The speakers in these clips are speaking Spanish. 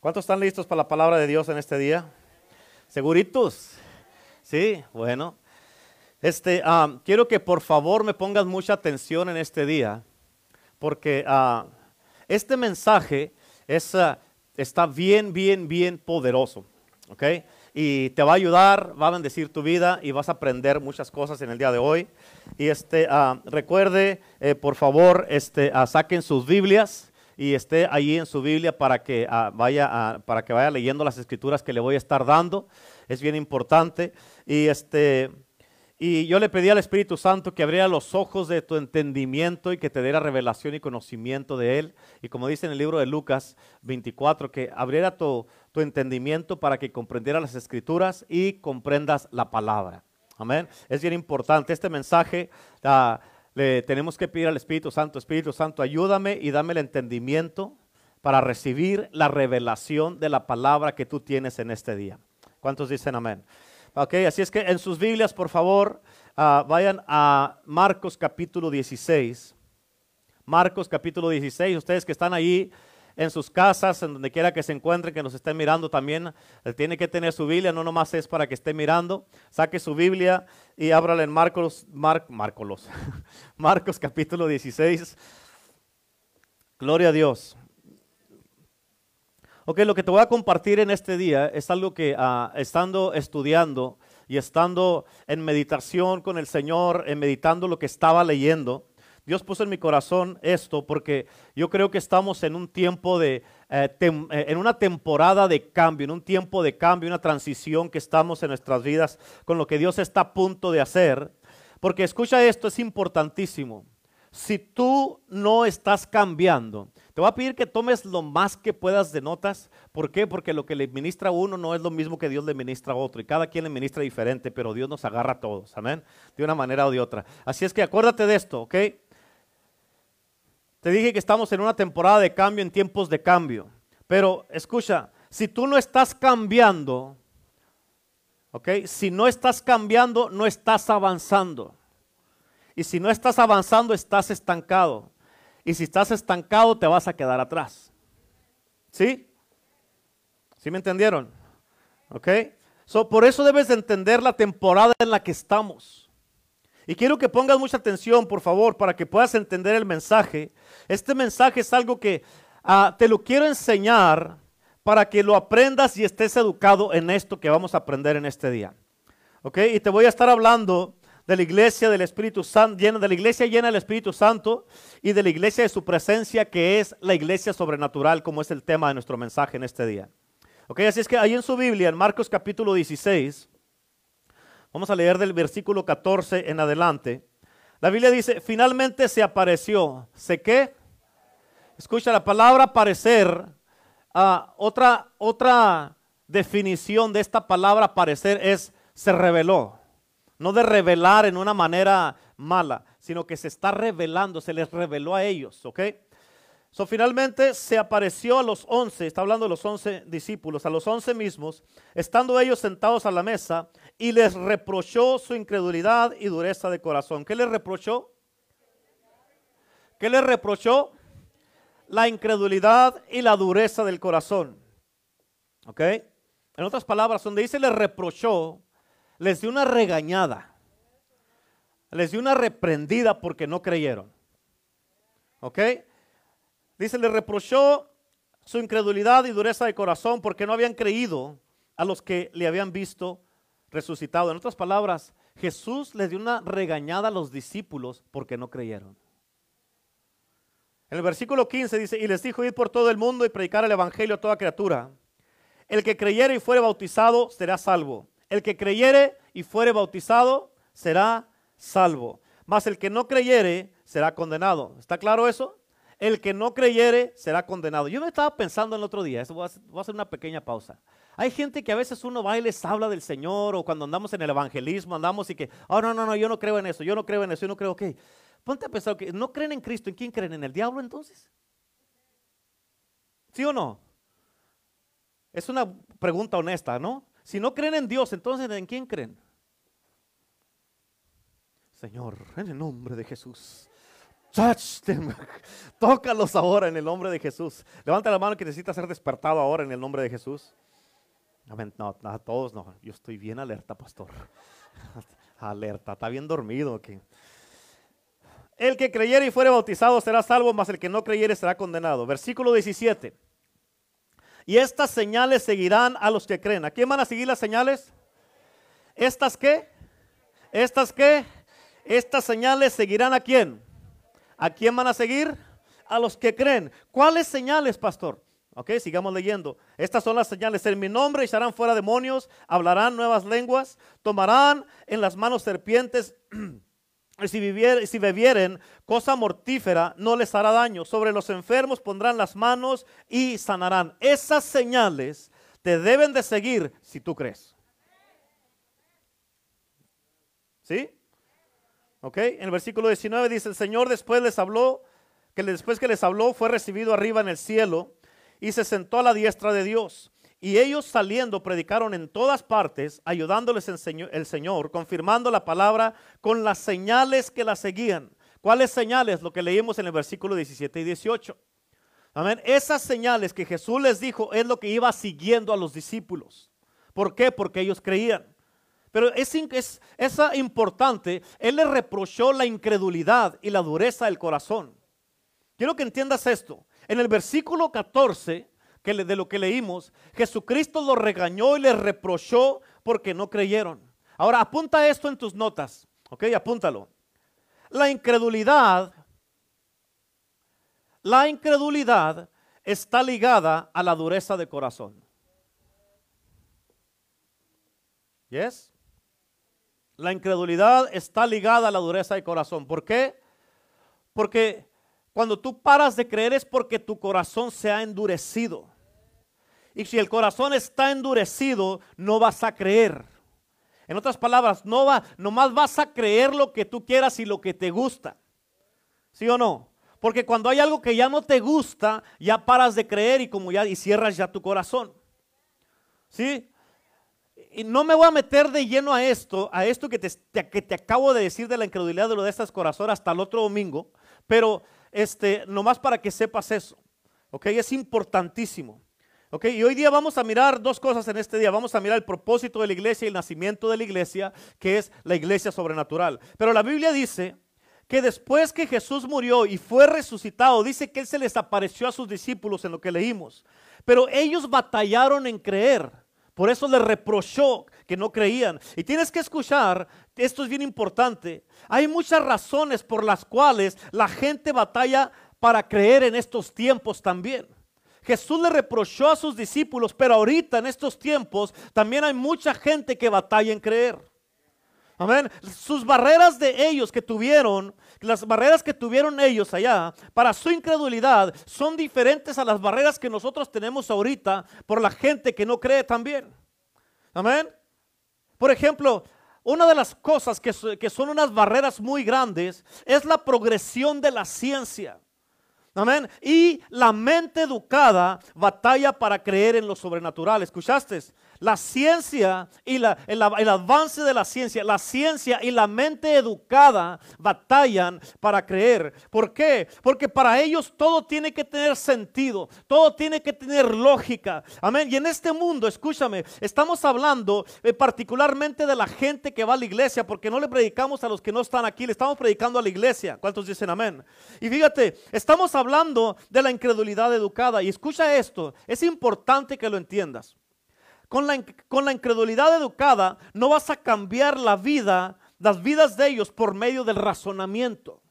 ¿Cuántos están listos para la palabra de Dios en este día? ¿Seguritos? Sí, bueno. Este, ah, quiero que por favor me pongas mucha atención en este día, porque ah, este mensaje es, ah, está bien, bien, bien poderoso. ¿ok? Y te va a ayudar, va a bendecir tu vida y vas a aprender muchas cosas en el día de hoy. Y este, recuerde, eh, por favor, este, saquen sus Biblias y esté allí en su Biblia para que, ah, vaya, para que vaya leyendo las escrituras que le voy a estar dando. Es bien importante. Y, este, y yo le pedí al Espíritu Santo que abriera los ojos de tu entendimiento y que te diera revelación y conocimiento de Él. Y como dice en el libro de Lucas 24, que abriera tu, tu entendimiento para que comprendiera las escrituras y comprendas la palabra. Amén. Es bien importante. Este mensaje... Uh, le tenemos que pedir al Espíritu Santo, Espíritu Santo, ayúdame y dame el entendimiento para recibir la revelación de la palabra que tú tienes en este día. ¿Cuántos dicen amén? Ok, así es que en sus Biblias, por favor, ah, vayan a Marcos capítulo 16. Marcos capítulo 16, ustedes que están ahí en sus casas, en donde quiera que se encuentren, que nos estén mirando también, tiene que tener su Biblia, no nomás es para que esté mirando. Saque su Biblia y ábrala en Marcos, Marcos, Marcos capítulo 16. Gloria a Dios. Ok, lo que te voy a compartir en este día es algo que ah, estando estudiando y estando en meditación con el Señor, en meditando lo que estaba leyendo, Dios puso en mi corazón esto porque yo creo que estamos en un tiempo de, eh, eh, en una temporada de cambio, en un tiempo de cambio, una transición que estamos en nuestras vidas con lo que Dios está a punto de hacer. Porque escucha esto, es importantísimo. Si tú no estás cambiando, te voy a pedir que tomes lo más que puedas de notas. ¿Por qué? Porque lo que le ministra a uno no es lo mismo que Dios le ministra a otro. Y cada quien le ministra diferente, pero Dios nos agarra a todos. Amén. De una manera o de otra. Así es que acuérdate de esto, ¿ok? Te dije que estamos en una temporada de cambio, en tiempos de cambio. Pero escucha, si tú no estás cambiando, ¿ok? Si no estás cambiando, no estás avanzando. Y si no estás avanzando, estás estancado. Y si estás estancado, te vas a quedar atrás. ¿Sí? ¿Sí me entendieron? ¿Ok? So, por eso debes de entender la temporada en la que estamos. Y quiero que pongas mucha atención, por favor, para que puedas entender el mensaje. Este mensaje es algo que ah, te lo quiero enseñar para que lo aprendas y estés educado en esto que vamos a aprender en este día. ¿Ok? Y te voy a estar hablando de la iglesia del Espíritu Santo, llena, de la iglesia llena del Espíritu Santo y de la iglesia de su presencia, que es la iglesia sobrenatural, como es el tema de nuestro mensaje en este día. ¿Ok? Así es que ahí en su Biblia, en Marcos capítulo 16, Vamos a leer del versículo 14 en adelante. La Biblia dice, finalmente se apareció. ¿Se qué? Escucha la palabra aparecer. Ah, otra, otra definición de esta palabra aparecer es se reveló. No de revelar en una manera mala, sino que se está revelando, se les reveló a ellos, ¿ok? So, finalmente se apareció a los once, está hablando de los once discípulos, a los once mismos, estando ellos sentados a la mesa, y les reprochó su incredulidad y dureza de corazón. ¿Qué les reprochó? ¿Qué les reprochó? La incredulidad y la dureza del corazón. ¿Ok? En otras palabras, donde dice les reprochó, les dio una regañada. Les dio una reprendida porque no creyeron. ¿Ok? Dice, le reprochó su incredulidad y dureza de corazón porque no habían creído a los que le habían visto resucitado. En otras palabras, Jesús le dio una regañada a los discípulos porque no creyeron. En el versículo 15 dice, y les dijo, ir por todo el mundo y predicar el Evangelio a toda criatura. El que creyere y fuere bautizado será salvo. El que creyere y fuere bautizado será salvo. Mas el que no creyere será condenado. ¿Está claro eso? El que no creyere será condenado. Yo me estaba pensando el otro día, voy a, hacer, una pequeña pausa. Hay gente que a veces uno va y les habla del Señor o cuando andamos en el evangelismo andamos y que, oh no, no, no, yo no creo en eso, yo no creo en eso, yo no creo, ok. Ponte a pensar que no creen en Cristo, ¿en quién creen? ¿En el diablo entonces? ¿Sí o no? Es una pregunta honesta, ¿no? Si no creen en Dios, entonces ¿en quién creen? Señor, en el nombre de Jesús. Tócalos ahora en el nombre de Jesús. Levanta la mano que necesita ser despertado ahora en el nombre de Jesús. Amén. No, no, a todos no. Yo estoy bien alerta, pastor. alerta. Está bien dormido aquí. El que creyere y fuere bautizado será salvo, mas el que no creyere será condenado. Versículo 17. Y estas señales seguirán a los que creen. ¿A quién van a seguir las señales? ¿Estas qué? ¿Estas qué? Estas señales seguirán a quién? ¿A quién van a seguir? A los que creen. ¿Cuáles señales, pastor? Ok, sigamos leyendo. Estas son las señales. En mi nombre echarán fuera demonios, hablarán nuevas lenguas, tomarán en las manos serpientes. si, si bebieren cosa mortífera, no les hará daño. Sobre los enfermos pondrán las manos y sanarán. Esas señales te deben de seguir si tú crees. ¿Sí? En el versículo 19 dice, el Señor después les habló, que después que les habló fue recibido arriba en el cielo y se sentó a la diestra de Dios. Y ellos saliendo predicaron en todas partes, ayudándoles el Señor, confirmando la palabra con las señales que la seguían. ¿Cuáles señales? Lo que leímos en el versículo 17 y 18. Amén. Esas señales que Jesús les dijo es lo que iba siguiendo a los discípulos. ¿Por qué? Porque ellos creían. Pero es, importante, Él les reprochó la incredulidad y la dureza del corazón. Quiero que entiendas esto. En el versículo 14 que de lo que leímos, Jesucristo los regañó y les reprochó porque no creyeron. Ahora apunta esto en tus notas, ok, apúntalo. La incredulidad, la incredulidad está ligada a la dureza de corazón. ¿Yes? La incredulidad está ligada a la dureza de corazón. ¿Por qué? Porque cuando tú paras de creer es porque tu corazón se ha endurecido. Y si el corazón está endurecido, no vas a creer. En otras palabras, no va, nomás vas a creer lo que tú quieras y lo que te gusta. ¿Sí o no? Porque cuando hay algo que ya no te gusta, ya paras de creer y como ya y cierras ya tu corazón. ¿Sí? Y no me voy a meter de lleno a esto, a esto que te, que te acabo de decir de la incredulidad de lo de estas corazones hasta el otro domingo, pero este, nomás para que sepas eso. ¿Ok? Es importantísimo. ¿Ok? Y hoy día vamos a mirar dos cosas en este día. Vamos a mirar el propósito de la iglesia y el nacimiento de la iglesia, que es la iglesia sobrenatural. Pero la Biblia dice que después que Jesús murió y fue resucitado, dice que Él se les apareció a sus discípulos en lo que leímos. Pero ellos batallaron en creer. Por eso le reprochó que no creían. Y tienes que escuchar, esto es bien importante. Hay muchas razones por las cuales la gente batalla para creer en estos tiempos también. Jesús le reprochó a sus discípulos, pero ahorita en estos tiempos también hay mucha gente que batalla en creer. Amén. Sus barreras de ellos que tuvieron, las barreras que tuvieron ellos allá para su incredulidad son diferentes a las barreras que nosotros tenemos ahorita por la gente que no cree también. Amén. Por ejemplo, una de las cosas que, que son unas barreras muy grandes es la progresión de la ciencia. Amén. Y la mente educada batalla para creer en lo sobrenatural. ¿Escuchaste? La ciencia y el, avance de la ciencia, la ciencia y la mente educada batallan para creer. ¿Por qué? Porque para ellos todo tiene que tener sentido, todo tiene que tener lógica. Amén. Y en este mundo, escúchame, estamos hablando eh, particularmente de la gente que va a la iglesia, porque no le predicamos a los que no están aquí, le estamos predicando a la iglesia. ¿Cuántos dicen amén? Y fíjate, estamos hablando de la incredulidad educada. Y escucha esto, es importante que lo entiendas. Con la, con la incredulidad educada no vas a cambiar la vida, las vidas de ellos por medio del razonamiento.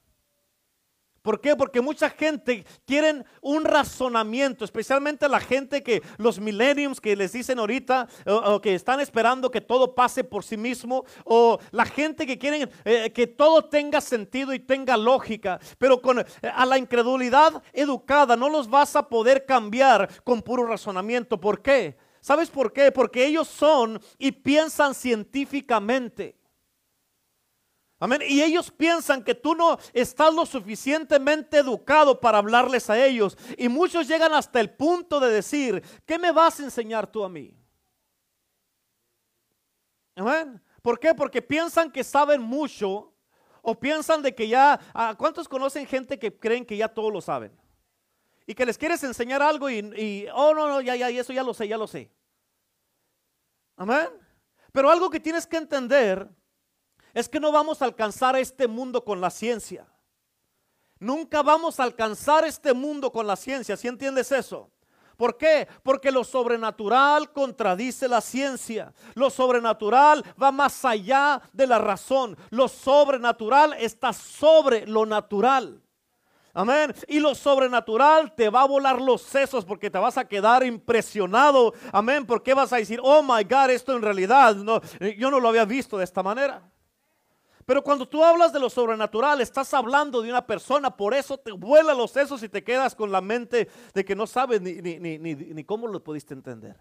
¿Por qué? Porque mucha gente quieren un razonamiento, especialmente la gente que los millenniums que les dicen ahorita, o, que están esperando que todo pase por sí mismo, o la gente que quieren eh, que todo tenga sentido y tenga lógica, pero con a la incredulidad educada no los vas a poder cambiar con puro razonamiento. ¿Por qué? ¿Sabes por qué? Porque ellos son y piensan científicamente. Amén. Y ellos piensan que tú no estás lo suficientemente educado para hablarles a ellos. Y muchos llegan hasta el punto de decir, ¿qué me vas a enseñar tú a mí? Amén. ¿Por qué? Porque piensan que saben mucho O piensan de que ya, ah, ¿cuántos conocen gente que creen que ya todo lo saben? Y que les quieres enseñar algo y, oh, no, no, ya, ya, eso ya lo sé, ya lo sé. Amén. Pero algo que tienes que entender es que no vamos a alcanzar este mundo con la ciencia. Nunca vamos a alcanzar este mundo con la ciencia, ¿si entiendes eso? ¿Por qué? Porque lo sobrenatural contradice la ciencia. Lo sobrenatural va más allá de la razón. Lo sobrenatural está sobre lo natural. Amén. Y lo sobrenatural te va a volar los sesos porque te vas a quedar impresionado. Amén. Porque vas a decir, oh my God, esto en realidad no, yo no lo había visto de esta manera. Pero cuando tú hablas de lo sobrenatural, estás hablando de una persona, por eso te vuela los sesos y te quedas con la mente de que no sabes ni, ni, ni, ni cómo lo pudiste entender.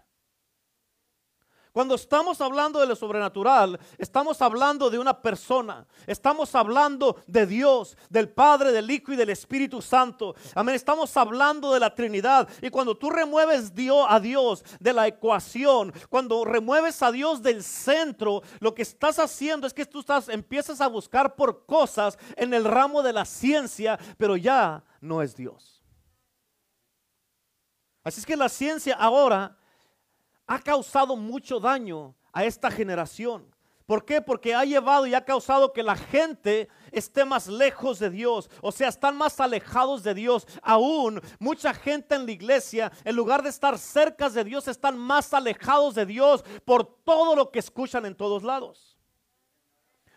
Cuando estamos hablando de lo sobrenatural, estamos hablando de una persona. Estamos hablando de Dios, del Padre, del Hijo y del Espíritu Santo. Amén. Estamos hablando de la Trinidad. Y cuando tú remueves a Dios de la ecuación, cuando remueves a Dios del centro, lo que estás haciendo es que tú estás, empiezas a buscar por cosas en el ramo de la ciencia, pero ya no es Dios. Así es que la ciencia ahora ha causado mucho daño a esta generación. ¿Por qué? Porque ha llevado y ha causado que la gente esté más lejos de Dios. O sea, están más alejados de Dios. Aún mucha gente en la iglesia, en lugar de estar cerca de Dios, están más alejados de Dios por todo lo que escuchan en todos lados.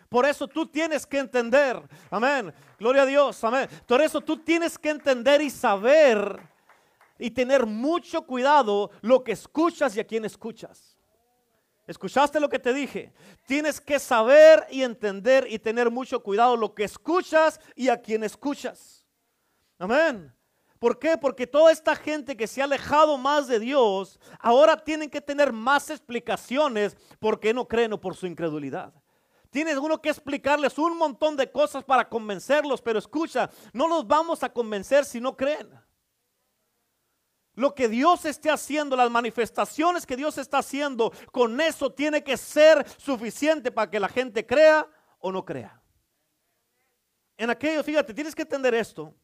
Por eso tú tienes que entender, amén, gloria a Dios, amén. Por eso tú tienes que entender y saber y tener mucho cuidado lo que escuchas y a quién escuchas. ¿Escuchaste lo que te dije? Tienes que saber y entender y tener mucho cuidado lo que escuchas y a quién escuchas. Amén. ¿Por qué? Porque toda esta gente que se ha alejado más de Dios, ahora tienen que tener más explicaciones porque no creen o por su incredulidad. Tienes uno que explicarles un montón de cosas para convencerlos, pero escucha, no los vamos a convencer si no creen lo que Dios esté haciendo, las manifestaciones que Dios está haciendo, con eso tiene que ser suficiente para que la gente crea o no crea. En aquello, fíjate, tienes que entender esto.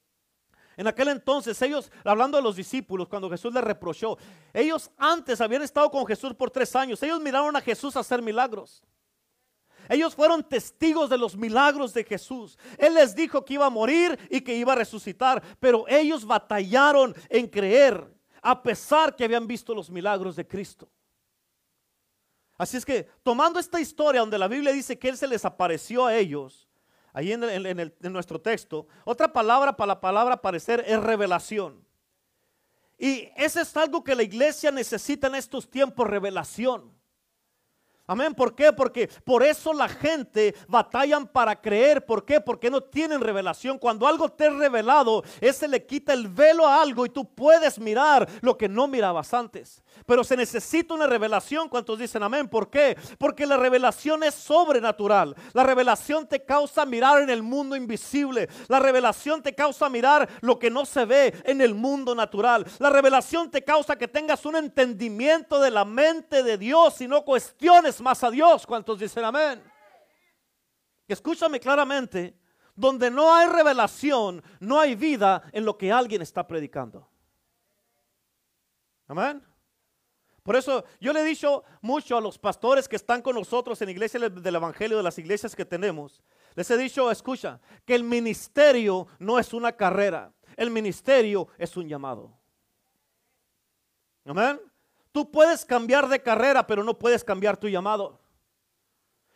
En aquel entonces, ellos, hablando de los discípulos, cuando Jesús les reprochó, ellos antes habían estado con Jesús por tres años, ellos miraron a Jesús hacer milagros. Ellos fueron testigos de los milagros de Jesús. Él les dijo que iba a morir y que iba a resucitar, pero ellos batallaron en creer a pesar que habían visto los milagros de Cristo. Así es que tomando esta historia donde la Biblia dice que Él se les apareció a ellos, ahí en, en nuestro texto, otra palabra para la palabra aparecer es revelación. Y eso es algo que la iglesia necesita en estos tiempos, revelación. Amén. ¿Por qué? Porque por eso la gente batallan para creer. ¿Por qué? Porque no tienen revelación. Cuando algo te es revelado, ese le quita el velo a algo y tú puedes mirar lo que no mirabas antes. Pero se necesita una revelación. ¿Cuántos dicen amén? ¿Por qué? Porque la revelación es sobrenatural. La revelación te causa mirar en el mundo invisible. La revelación te causa mirar lo que no se ve en el mundo natural. La revelación te causa que tengas un entendimiento de la mente de Dios y no cuestiones más a Dios. ¿Cuántos dicen amén? Escúchame claramente, donde no hay revelación, no hay vida en lo que alguien está predicando. Amén. Por eso yo le he dicho mucho a los pastores que están con nosotros en iglesia del Evangelio, de las iglesias que tenemos. Les he dicho, escucha, que el ministerio no es una carrera, el ministerio es un llamado. Amén. Tú puedes cambiar de carrera, pero no puedes cambiar tu llamado.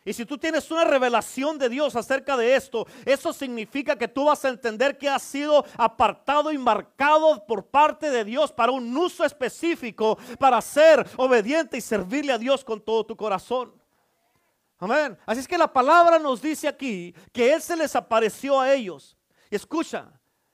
Y si tú tienes una revelación de Dios acerca de esto, eso significa que tú vas a entender que has sido apartado y marcado por parte de Dios para un uso específico, para ser obediente y servirle a Dios con todo tu corazón. Amén. Así es que la palabra nos dice aquí que Él se les apareció a ellos. Escucha,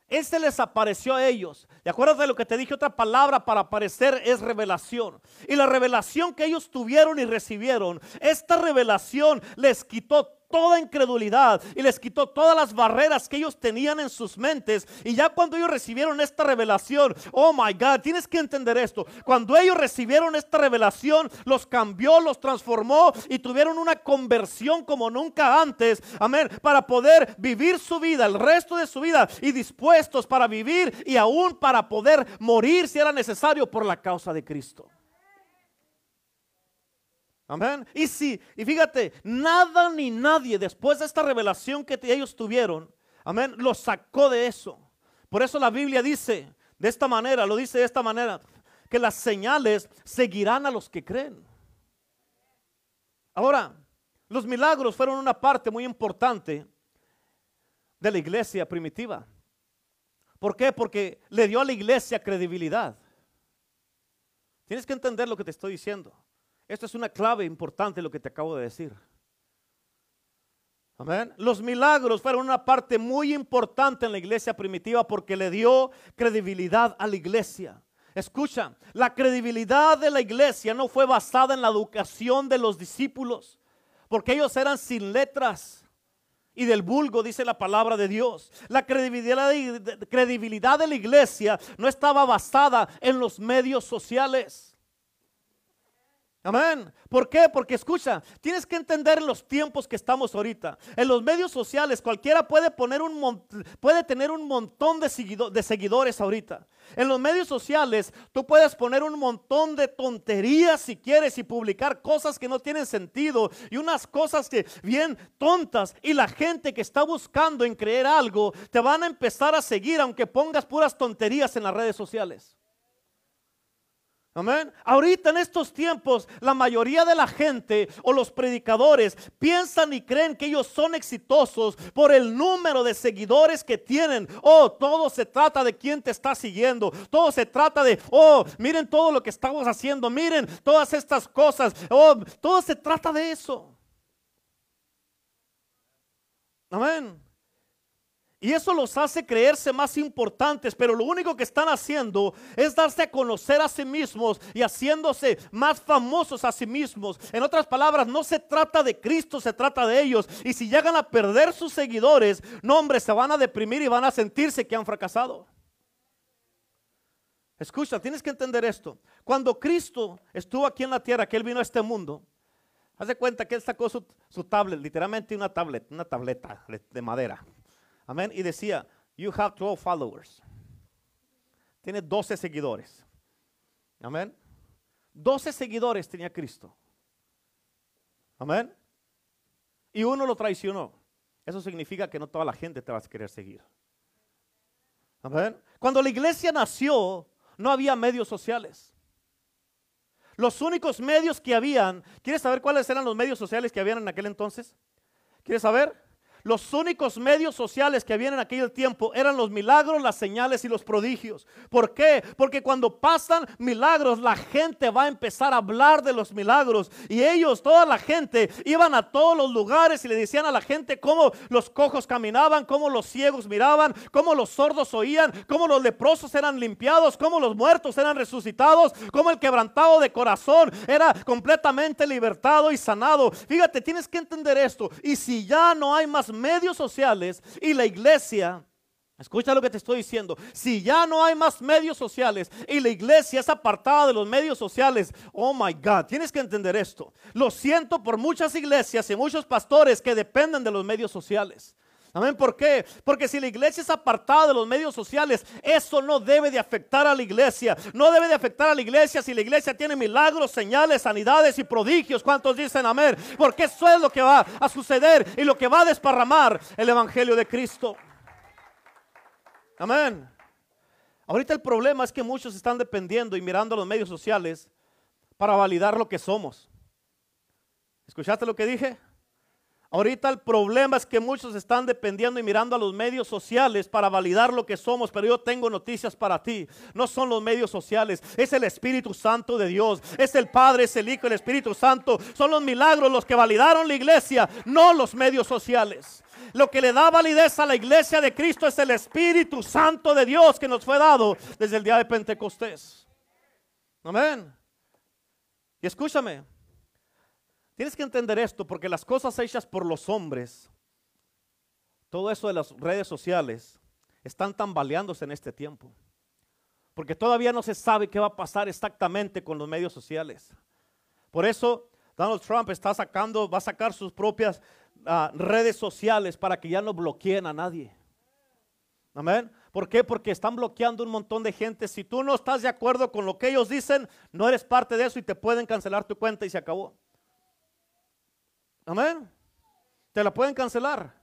este les apareció a ellos. ¿De acuerdo de lo que te dije? Otra palabra para aparecer es revelación. Y la revelación que ellos tuvieron y recibieron, esta revelación les quitó toda incredulidad y les quitó todas las barreras que ellos tenían en sus mentes. Y ya cuando ellos recibieron esta revelación, oh my God, tienes que entender esto. Cuando ellos recibieron esta revelación, los cambió, los transformó y tuvieron una conversión como nunca antes. Amén. Para poder vivir su vida, el resto de su vida y dispuestos para vivir y aún para poder morir si era necesario por la causa de Cristo. Amén. Y si, y fíjate, nada ni nadie después de esta revelación que ellos tuvieron, amén, los sacó de eso. Por eso la Biblia dice de esta manera, lo dice de esta manera, que las señales seguirán a los que creen. Ahora, los milagros fueron una parte muy importante de la iglesia primitiva. ¿Por qué? Porque le dio a la iglesia credibilidad. Tienes que entender lo que te estoy diciendo. Esto es una clave importante lo que te acabo de decir. Amén. Los milagros fueron una parte muy importante en la iglesia primitiva porque le dio credibilidad a la iglesia. Escucha, la credibilidad de la iglesia no fue basada en la educación de los discípulos, porque ellos eran sin letras y del vulgo, dice la palabra de Dios. La credibilidad, credibilidad de la iglesia no estaba basada en los medios sociales. Amén. ¿Por qué? Porque escucha, tienes que entender los tiempos que estamos ahorita. En los medios sociales cualquiera puede poner un puede tener un montón de, de seguidores ahorita. En los medios sociales tú puedes poner un montón de tonterías si quieres y publicar cosas que no tienen sentido y unas cosas que bien tontas y la gente que está buscando en creer algo te van a empezar a seguir aunque pongas puras tonterías en las redes sociales. Amén. Ahorita en estos tiempos, la mayoría de la gente o los predicadores piensan y creen que ellos son exitosos por el número de seguidores que tienen. Oh, todo se trata de quién te está siguiendo. Todo se trata de, oh, miren todo lo que estamos haciendo. Miren todas estas cosas. Oh, todo se trata de eso. Amén. Y eso los hace creerse más importantes, pero lo único que están haciendo es darse a conocer a sí mismos y haciéndose más famosos a sí mismos. En otras palabras, no se trata de Cristo, se trata de ellos. Y si llegan a perder sus seguidores, no hombre, se van a deprimir y van a sentirse que han fracasado. Escucha, tienes que entender esto. Cuando Cristo estuvo aquí en la tierra, que Él vino a este mundo, haz de cuenta que Él sacó su, su tablet, literalmente una tablet, una tableta de madera Amén. Y decía, you have 12 followers. Tiene 12 seguidores. Amén. 12 seguidores tenía Cristo. Amén. Y uno lo traicionó. Eso significa que no toda la gente te va a querer seguir. Amén. Cuando la iglesia nació, no había medios sociales. Los únicos medios que habían, ¿quieres saber cuáles eran los medios sociales que habían en aquel entonces? ¿Quieres saber? Los únicos medios sociales que habían en aquel tiempo eran los milagros, las señales y los prodigios. ¿Por qué? Porque cuando pasan milagros, la gente va a empezar a hablar de los milagros. Y ellos, toda la gente, iban a todos los lugares y le decían a la gente cómo los cojos caminaban, cómo los ciegos miraban, cómo los sordos oían, cómo los leprosos eran limpiados, cómo los muertos eran resucitados, cómo el quebrantado de corazón era completamente libertado y sanado. Fíjate, tienes que entender esto. Y si ya no hay más medios sociales y la iglesia Escucha lo que te estoy diciendo. Si ya no hay más medios sociales y la iglesia es apartada de los medios sociales, oh my God, tienes que entender esto. Lo siento por muchas iglesias y muchos pastores que dependen de los medios sociales. Amén. ¿Por qué? Porque si la iglesia es apartada de los medios sociales, eso no debe de afectar a la iglesia. No debe de afectar a la iglesia si la iglesia tiene milagros, señales, sanidades y prodigios. ¿Cuántos dicen amén? Porque eso es lo que va a suceder y lo que va a desparramar el evangelio de Cristo. Amén. Ahorita el problema es que muchos están dependiendo y mirando a los medios sociales para validar lo que somos. ¿Escuchaste lo que dije? Ahorita el problema es que muchos están dependiendo y mirando a los medios sociales para validar lo que somos, pero yo tengo noticias para ti. No son los medios sociales, es el Espíritu Santo de Dios, es el Padre, es el Hijo, el Espíritu Santo. Son los milagros los que validaron la iglesia, no los medios sociales. Lo que le da validez a la iglesia de Cristo es el Espíritu Santo de Dios que nos fue dado desde el día de Pentecostés. Amén. Y escúchame, Tienes que entender esto porque las cosas hechas por los hombres, todo eso de las redes sociales, están tambaleándose en este tiempo. Porque todavía no se sabe qué va a pasar exactamente con los medios sociales. Por eso Donald Trump está sacando, va a sacar sus propias ah, redes sociales para que ya no bloqueen a nadie. Amén. ¿Por qué? Porque están bloqueando un montón de gente. Si tú no estás de acuerdo con lo que ellos dicen, no eres parte de eso y te pueden cancelar tu cuenta y se acabó. Amén. Te la pueden cancelar.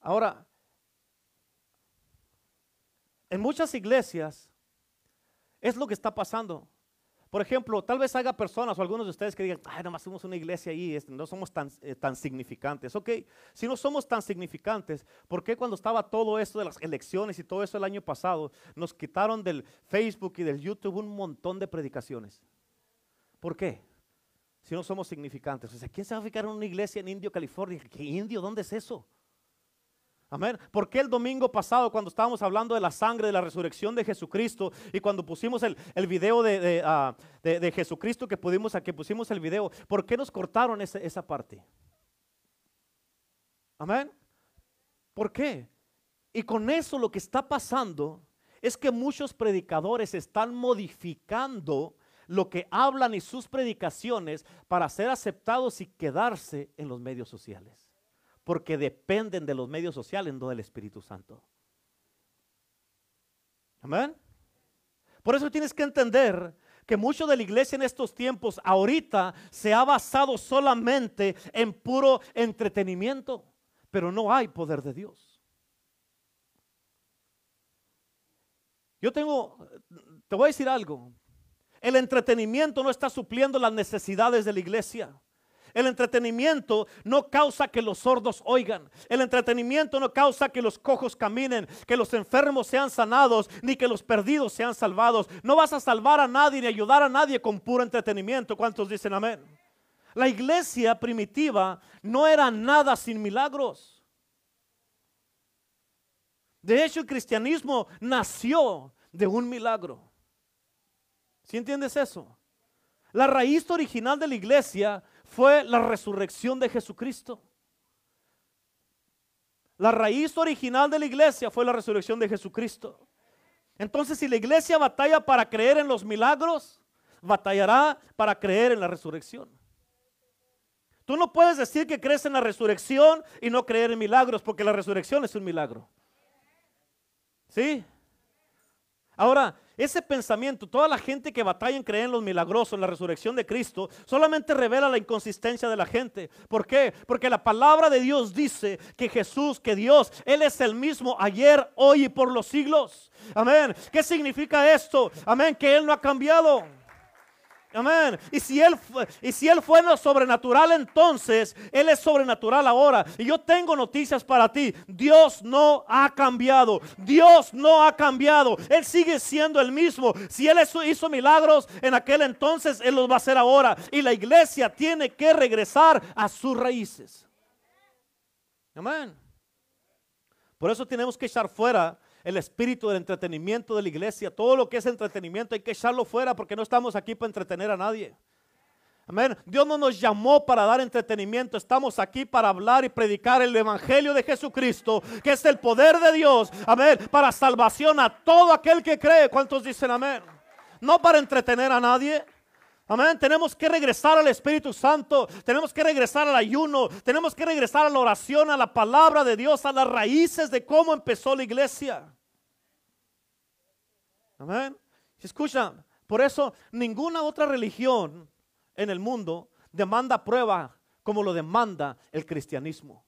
Ahora, en muchas iglesias es lo que está pasando. Por ejemplo, tal vez haya personas o algunos de ustedes que digan, ay, nomás somos una iglesia ahí, no somos tan, eh, tan significantes. Ok, si no somos tan significantes, ¿por qué cuando estaba todo esto de las elecciones y todo eso el año pasado, nos quitaron del Facebook y del YouTube un montón de predicaciones? ¿Por qué? Si no somos significantes. ¿quién se va a fijar en una iglesia en Indio, California? ¿Qué indio? ¿Dónde es eso? Amén. ¿Por qué el domingo pasado, cuando estábamos hablando de la sangre, de la resurrección de Jesucristo, y cuando pusimos el, video ah, de, Jesucristo que, pudimos, que pusimos el video, ¿por qué nos cortaron esa parte? Amén. ¿Por qué? Y con eso lo que está pasando es que muchos predicadores están modificando lo que hablan y sus predicaciones para ser aceptados y quedarse en los medios sociales porque dependen de los medios sociales, no del Espíritu Santo. Amén. Por eso tienes que entender que mucho de la iglesia en estos tiempos ahorita se ha basado solamente en puro entretenimiento, pero no hay poder de Dios. Yo tengo, te voy a decir algo, el entretenimiento no está supliendo las necesidades de la iglesia. El entretenimiento no causa que los sordos oigan. El entretenimiento no causa que los cojos caminen, que los enfermos sean sanados, ni que los perdidos sean salvados. No vas a salvar a nadie ni ayudar a nadie con puro entretenimiento. ¿Cuántos dicen amén? La iglesia primitiva no era nada sin milagros. De hecho, el cristianismo nació de un milagro. ¿Sí entiendes eso? La raíz original de la iglesia fue la resurrección de Jesucristo. La raíz original de la iglesia fue la resurrección de Jesucristo. Entonces, si la iglesia batalla para creer en los milagros, batallará para creer en la resurrección. Tú no puedes decir que crees en la resurrección y no creer en milagros, porque la resurrección es un milagro. ¿Sí? Ahora, ese pensamiento, toda la gente que batalla en creer en los milagrosos, en la resurrección de Cristo, solamente revela la inconsistencia de la gente. ¿Por qué? Porque la palabra de Dios dice que Jesús, que Dios, Él es el mismo ayer, hoy y por los siglos. Amén. ¿Qué significa esto? Amén, que Él no ha cambiado. Amén. Y si él fue, y si él fue sobrenatural entonces, él es sobrenatural ahora. Y yo tengo noticias para ti. Dios no ha cambiado. Dios no ha cambiado. Él sigue siendo el mismo. Si él hizo milagros en aquel entonces, él los va a hacer ahora. Y la iglesia tiene que regresar a sus raíces. Amén. Por eso tenemos que echar fuera el espíritu del entretenimiento de la iglesia. Todo lo que es entretenimiento hay que echarlo fuera porque no estamos aquí para entretener a nadie. Amén. Dios no nos llamó para dar entretenimiento. Estamos aquí para hablar y predicar el evangelio de Jesucristo, que es el poder de Dios. Amén. Para salvación a todo aquel que cree. ¿Cuántos dicen amén? No para entretener a nadie. Amén. Tenemos que regresar al Espíritu Santo. Tenemos que regresar al ayuno. Tenemos que regresar a la oración, a la palabra de Dios, a las raíces de cómo empezó la iglesia. Amén. Escucha, por eso ninguna otra religión en el mundo demanda prueba como lo demanda el cristianismo.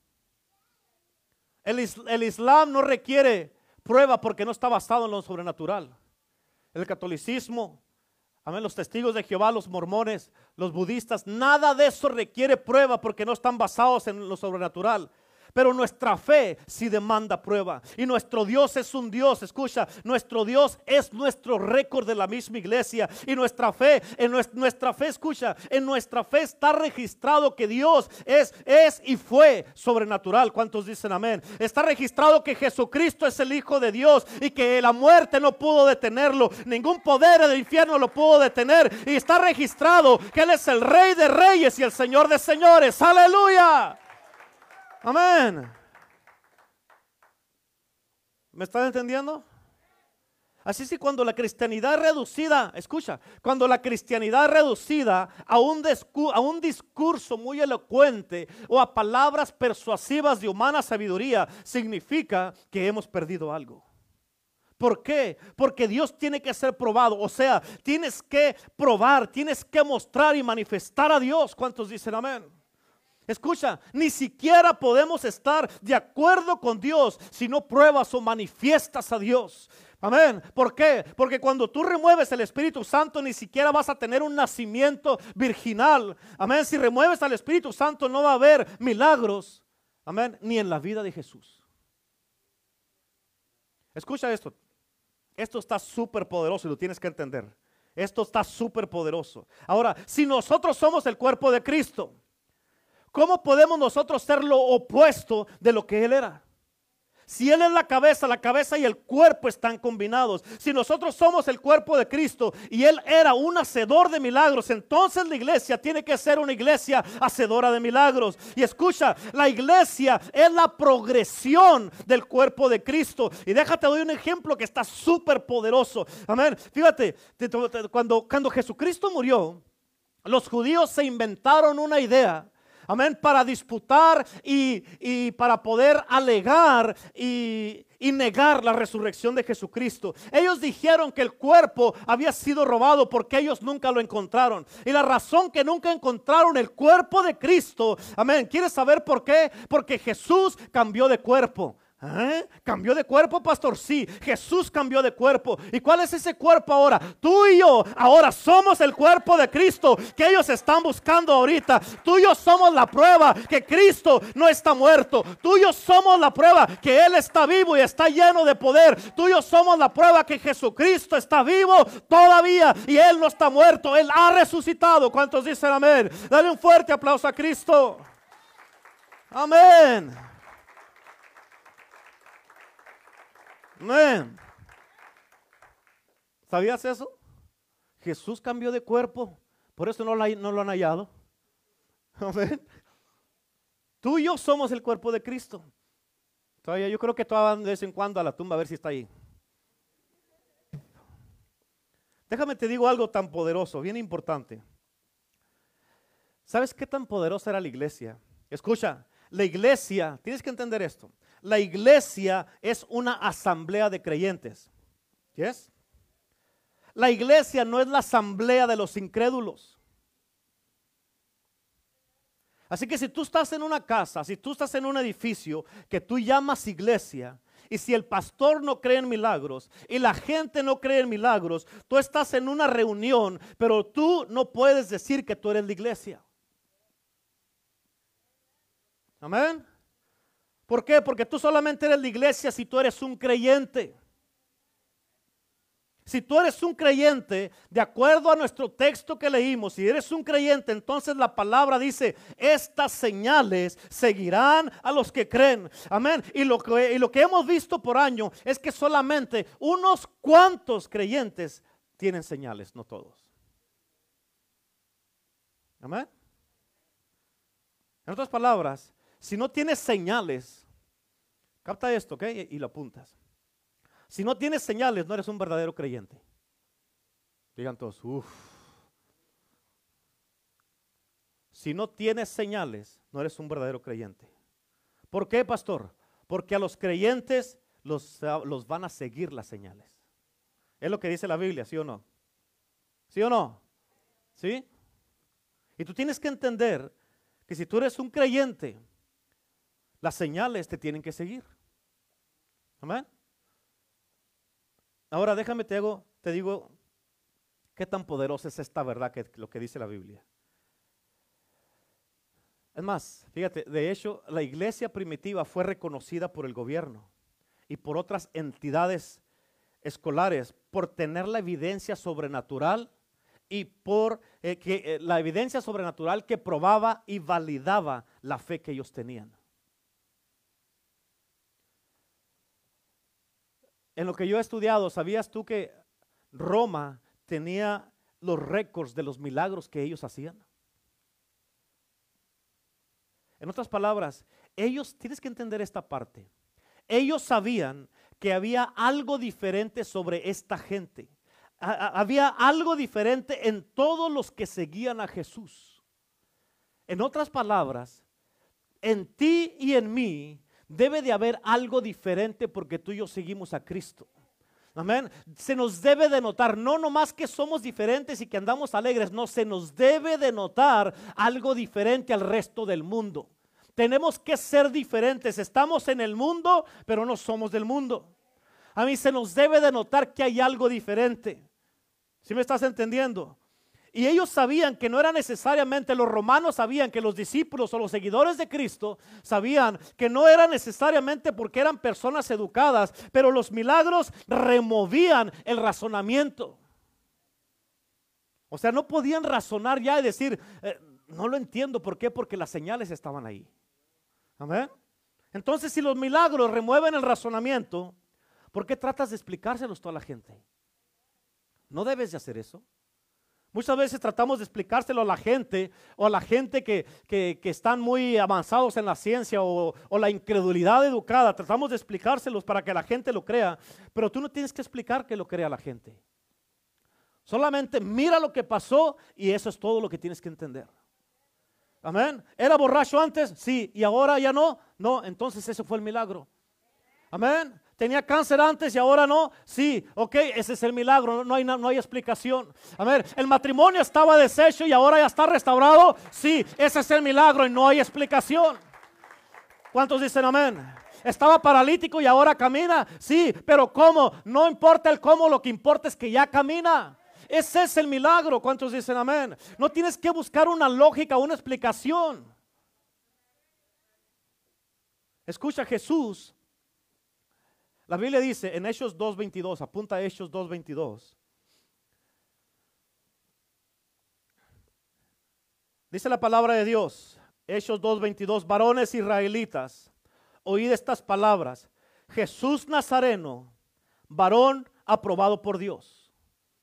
El, Islam no requiere prueba porque no está basado en lo sobrenatural. El catolicismo, amén, los testigos de Jehová, los mormones, los budistas, nada de eso requiere prueba porque no están basados en lo sobrenatural. Pero nuestra fe sí demanda prueba. Y nuestro Dios es un Dios, escucha, nuestro Dios es nuestro récord de la misma iglesia. Y nuestra fe, en nuestra fe, escucha, en nuestra fe está registrado que Dios es, es y fue sobrenatural. ¿Cuántos dicen amén? Está registrado que Jesucristo es el Hijo de Dios y que la muerte no pudo detenerlo. Ningún poder del infierno lo pudo detener. Y está registrado que Él es el Rey de Reyes y el Señor de Señores. Aleluya. Amén. ¿Me están entendiendo? Así es que cuando la cristianidad reducida, escucha, cuando la cristianidad reducida a un, a un discurso muy elocuente o a palabras persuasivas de humana sabiduría, significa que hemos perdido algo. ¿Por qué? Porque Dios tiene que ser probado. O sea, tienes que probar, tienes que mostrar y manifestar a Dios. ¿Cuántos dicen amén? Escucha, ni siquiera podemos estar de acuerdo con Dios si no pruebas o manifiestas a Dios. Amén. ¿Por qué? Porque cuando tú remueves el Espíritu Santo ni siquiera vas a tener un nacimiento virginal. Amén. Si remueves al Espíritu Santo no va a haber milagros. Amén. Ni en la vida de Jesús. Escucha esto. Esto está súper poderoso y lo tienes que entender. Esto está súper poderoso. Ahora, si nosotros somos el cuerpo de Cristo, ¿cómo podemos nosotros ser lo opuesto de lo que Él era? Si Él es la cabeza, la cabeza y el cuerpo están combinados. Si nosotros somos el cuerpo de Cristo y Él era un hacedor de milagros, entonces la iglesia tiene que ser una iglesia hacedora de milagros. Y escucha, la iglesia es la progresión del cuerpo de Cristo. Y déjate doy un ejemplo que está súper poderoso. Amén. Fíjate, cuando, cuando Jesucristo murió, los judíos se inventaron una idea amén, para disputar y, para poder alegar y, y negar la resurrección de Jesucristo. Ellos dijeron que el cuerpo había sido robado porque ellos nunca lo encontraron. Y la razón que nunca encontraron el cuerpo de Cristo, amén, ¿quieres saber por qué? Porque Jesús cambió de cuerpo. ¿Eh? ¿Cambió de cuerpo, pastor? Sí, Jesús cambió de cuerpo. ¿Y cuál es ese cuerpo ahora? Tú y yo ahora somos el cuerpo de Cristo que ellos están buscando ahorita. Tú y yo somos la prueba que Cristo no está muerto. Tú y yo somos la prueba que Él está vivo y está lleno de poder. Tú y yo somos la prueba que Jesucristo está vivo todavía y Él no está muerto. Él ha resucitado. ¿Cuántos dicen amén? Dale un fuerte aplauso a Cristo. Amén. ¿Sabías eso? Jesús cambió de cuerpo, por eso no, lo han hallado. Tú y yo somos el cuerpo de Cristo. Todavía yo creo que todavía de vez en cuando a la tumba a ver si está ahí. Déjame te digo algo tan poderoso, bien importante. ¿Sabes qué tan poderosa era la iglesia? Escucha, la iglesia, tienes que entender esto la iglesia es una asamblea de creyentes. ¿Yes? La iglesia no es la asamblea de los incrédulos. Así que si tú estás en una casa, si tú estás en un edificio que tú llamas iglesia, y si el pastor no cree en milagros y la gente no cree en milagros, tú estás en una reunión, pero tú no puedes decir que tú eres la iglesia. Amén. ¿Por qué? Porque tú solamente eres la iglesia si tú eres un creyente. Si tú eres un creyente, de acuerdo a nuestro texto que leímos, si eres un creyente, entonces la palabra dice, estas señales seguirán a los que creen. Amén. Y lo que, y lo que hemos visto por año es que solamente unos cuantos creyentes tienen señales, no todos. Amén. En otras palabras, si no tienes señales, capta esto, ¿ok? Y, lo apuntas. Si no tienes señales, no eres un verdadero creyente. Digan todos, uff. Si no tienes señales, no eres un verdadero creyente. ¿Por qué, pastor? Porque a los creyentes los, los, van a seguir las señales. Es lo que dice la Biblia, ¿sí o no? ¿Sí o no? ¿Sí? Y tú tienes que entender que si tú eres un creyente, las señales te tienen que seguir. Amén. Ahora déjame te, te digo qué tan poderosa es esta verdad que lo que dice la Biblia. Es más, fíjate, de hecho, la iglesia primitiva fue reconocida por el gobierno y por otras entidades escolares por tener la evidencia sobrenatural y por eh, que, eh, la evidencia sobrenatural que probaba y validaba la fe que ellos tenían. En lo que yo he estudiado, ¿sabías tú que Roma tenía los récords de los milagros que ellos hacían? En otras palabras, ellos, tienes que entender esta parte. Ellos sabían que había algo diferente sobre esta gente. había algo diferente en todos los que seguían a Jesús. En otras palabras, en ti y en mí debe de haber algo diferente porque tú y yo seguimos a Cristo. Amén. Se nos debe de notar, no nomás que somos diferentes y que andamos alegres, no, se nos debe de notar algo diferente al resto del mundo. Tenemos que ser diferentes. Estamos en el mundo, pero no somos del mundo. A mí se nos debe de notar que hay algo diferente. ¿Sí me estás entendiendo? Y ellos sabían que no era necesariamente, los romanos sabían que los discípulos o los seguidores de Cristo sabían que no era necesariamente porque eran personas educadas, pero los milagros removían el razonamiento. O sea, no podían razonar ya y decir, eh, no lo entiendo, ¿por qué? Porque las señales estaban ahí. Amén. Entonces, si los milagros remueven el razonamiento, ¿por qué tratas de explicárselos a toda la gente? No debes de hacer eso. Muchas veces tratamos de explicárselo a la gente o a la gente que, están muy avanzados en la ciencia o, o, la incredulidad educada. Tratamos de explicárselos para que la gente lo crea, pero tú no tienes que explicar que lo crea la gente. Solamente mira lo que pasó y eso es todo lo que tienes que entender. Amén. ¿Era borracho antes? Sí. ¿Y ahora ya no? No. Entonces ese fue el milagro. Amén. ¿Tenía cáncer antes y ahora no? Sí, ok, ese es el milagro, no hay, no hay explicación. A ver, ¿el matrimonio estaba deshecho y ahora ya está restaurado? Sí, ese es el milagro y no hay explicación. ¿Cuántos dicen amén? ¿Estaba paralítico y ahora camina? Sí, pero ¿cómo? No importa el cómo, lo que importa es que ya camina. Ese es el milagro. ¿Cuántos dicen amén? No tienes que buscar una lógica, una explicación. Escucha, Jesús la Biblia dice en Hechos 2.22, apunta a Hechos 2.22. Dice la palabra de Dios, Hechos 2.22, varones israelitas, oíd estas palabras. Jesús Nazareno, varón aprobado por Dios.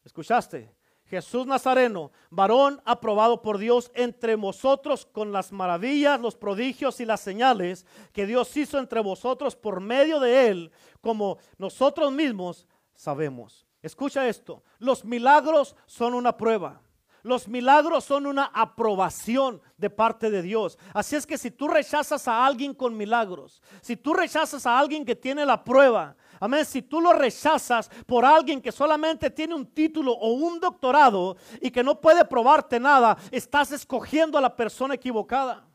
¿Escuchaste? Jesús Nazareno, varón aprobado por Dios entre vosotros con las maravillas, los prodigios y las señales que Dios hizo entre vosotros por medio de él, como nosotros mismos sabemos. Escucha esto, los milagros son una prueba. Los milagros son una aprobación de parte de Dios. Así es que si tú rechazas a alguien con milagros, si tú rechazas a alguien que tiene la prueba, amén, si tú lo rechazas por alguien que solamente tiene un título o un doctorado y que no puede probarte nada, estás escogiendo a la persona equivocada.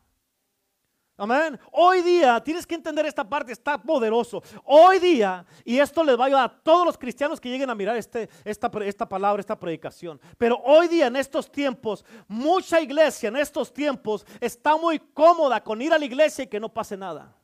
Amén. Hoy día, tienes que entender esta parte, está poderoso. Hoy día, y esto les va a ayudar a todos los cristianos que lleguen a mirar este, esta, esta palabra, esta predicación. Pero hoy día, en estos tiempos, mucha iglesia en estos tiempos está muy cómoda con ir a la iglesia y que no pase nada.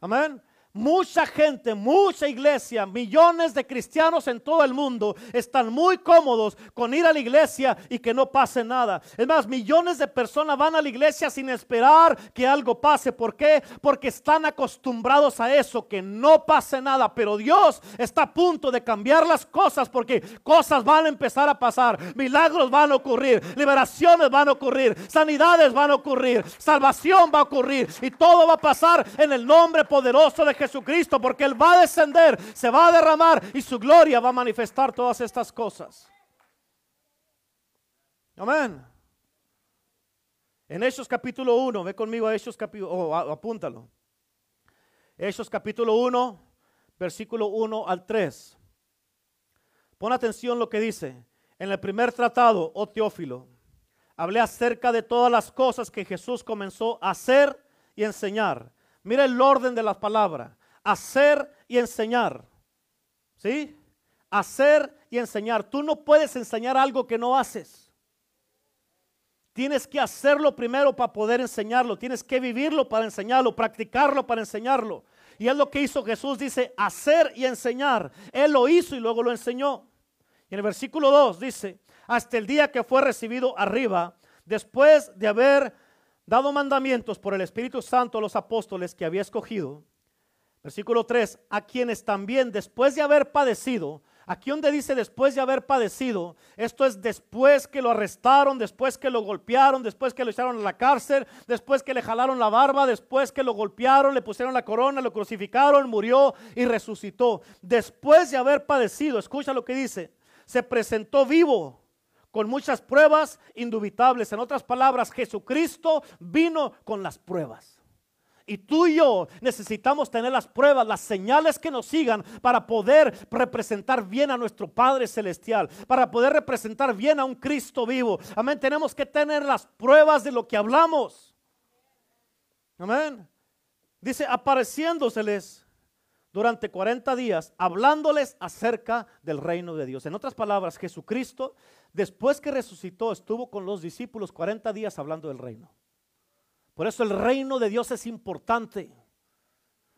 Amén. Mucha gente, mucha iglesia, millones de cristianos en todo el mundo están muy cómodos con ir a la iglesia y que no pase nada. Es más, millones de personas van a la iglesia sin esperar que algo pase. ¿Por qué? Porque están acostumbrados a eso, que no pase nada. Pero Dios está a punto de cambiar las cosas porque cosas van a empezar a pasar. Milagros van a ocurrir, liberaciones van a ocurrir, sanidades van a ocurrir, salvación va a ocurrir y todo va a pasar en el nombre poderoso de Jesús. Jesucristo, porque Él va a descender, se va a derramar y su gloria va a manifestar todas estas cosas. Amén. En Hechos capítulo 1, ve conmigo a Hechos capítulo, oh, apúntalo. Capítulo 1, versículo 1 al 3. Pon atención lo que dice. En el primer tratado, oh Teófilo, hablé acerca de todas las cosas que Jesús comenzó a hacer y enseñar Mira el orden de las palabras. Hacer y enseñar. ¿Sí? Hacer y enseñar. Tú no puedes enseñar algo que no haces. Tienes que hacerlo primero para poder enseñarlo. Tienes que vivirlo para enseñarlo, practicarlo para enseñarlo. Y es lo que hizo Jesús, dice, hacer y enseñar. Él lo hizo y luego lo enseñó. Y en el versículo 2 dice, hasta el día que fue recibido arriba, después de haber dado mandamientos por el Espíritu Santo a los apóstoles que había escogido. Versículo 3, a quienes también después de haber padecido, Aquí donde dice después de haber padecido, esto es después que lo arrestaron, después que lo golpearon, después que lo echaron a la cárcel, después que le jalaron la barba, después que lo golpearon, le pusieron la corona, lo crucificaron, murió y resucitó. Después de haber padecido, escucha lo que dice, se presentó vivo con muchas pruebas indubitables. En otras palabras, Jesucristo vino con las pruebas. Y tú y yo necesitamos tener las pruebas, las señales que nos sigan para poder representar bien a nuestro Padre Celestial, para poder representar bien a un Cristo vivo. Amén. Tenemos que tener las pruebas de lo que hablamos. Amén. Dice, apareciéndoseles durante 40 días, hablándoles acerca del reino de Dios. En otras palabras, Jesucristo, después que resucitó, estuvo con los discípulos 40 días hablando del reino. Por eso el reino de Dios es importante.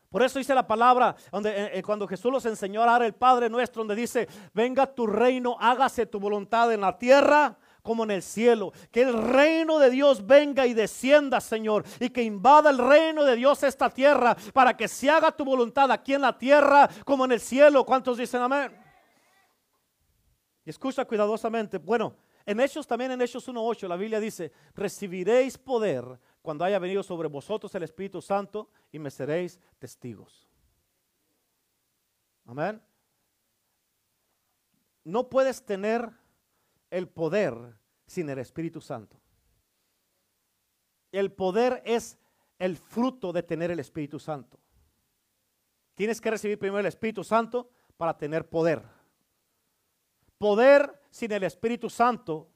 Por eso dice la palabra, donde, eh, eh, cuando Jesús los enseñó a orar el Padre nuestro, donde dice, venga tu reino, hágase tu voluntad en la tierra como en el cielo. Que el reino de Dios venga y descienda, Señor, y que invada el reino de Dios esta tierra, para que se haga tu voluntad aquí en la tierra como en el cielo. ¿Cuántos dicen amén? Y escucha cuidadosamente. Bueno, en Hechos también, en Hechos 1.8, la Biblia dice, recibiréis poder cuando haya venido sobre vosotros el Espíritu Santo y me seréis testigos. Amén. No puedes tener el poder sin el Espíritu Santo. El poder es el fruto de tener el Espíritu Santo. Tienes que recibir primero el Espíritu Santo para tener poder. Poder sin el Espíritu Santo,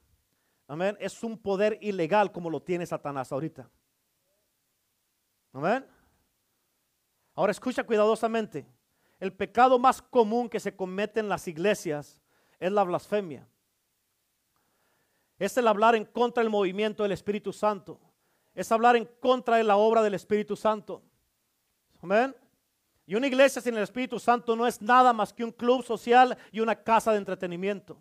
amén, es un poder ilegal como lo tiene Satanás ahorita. Amén. Ahora escucha cuidadosamente. El pecado más común que se comete en las iglesias es la blasfemia. Es el hablar en contra del movimiento del Espíritu Santo. Es hablar en contra de la obra del Espíritu Santo. Amén. Y una iglesia sin el Espíritu Santo no es nada más que un club social y una casa de entretenimiento.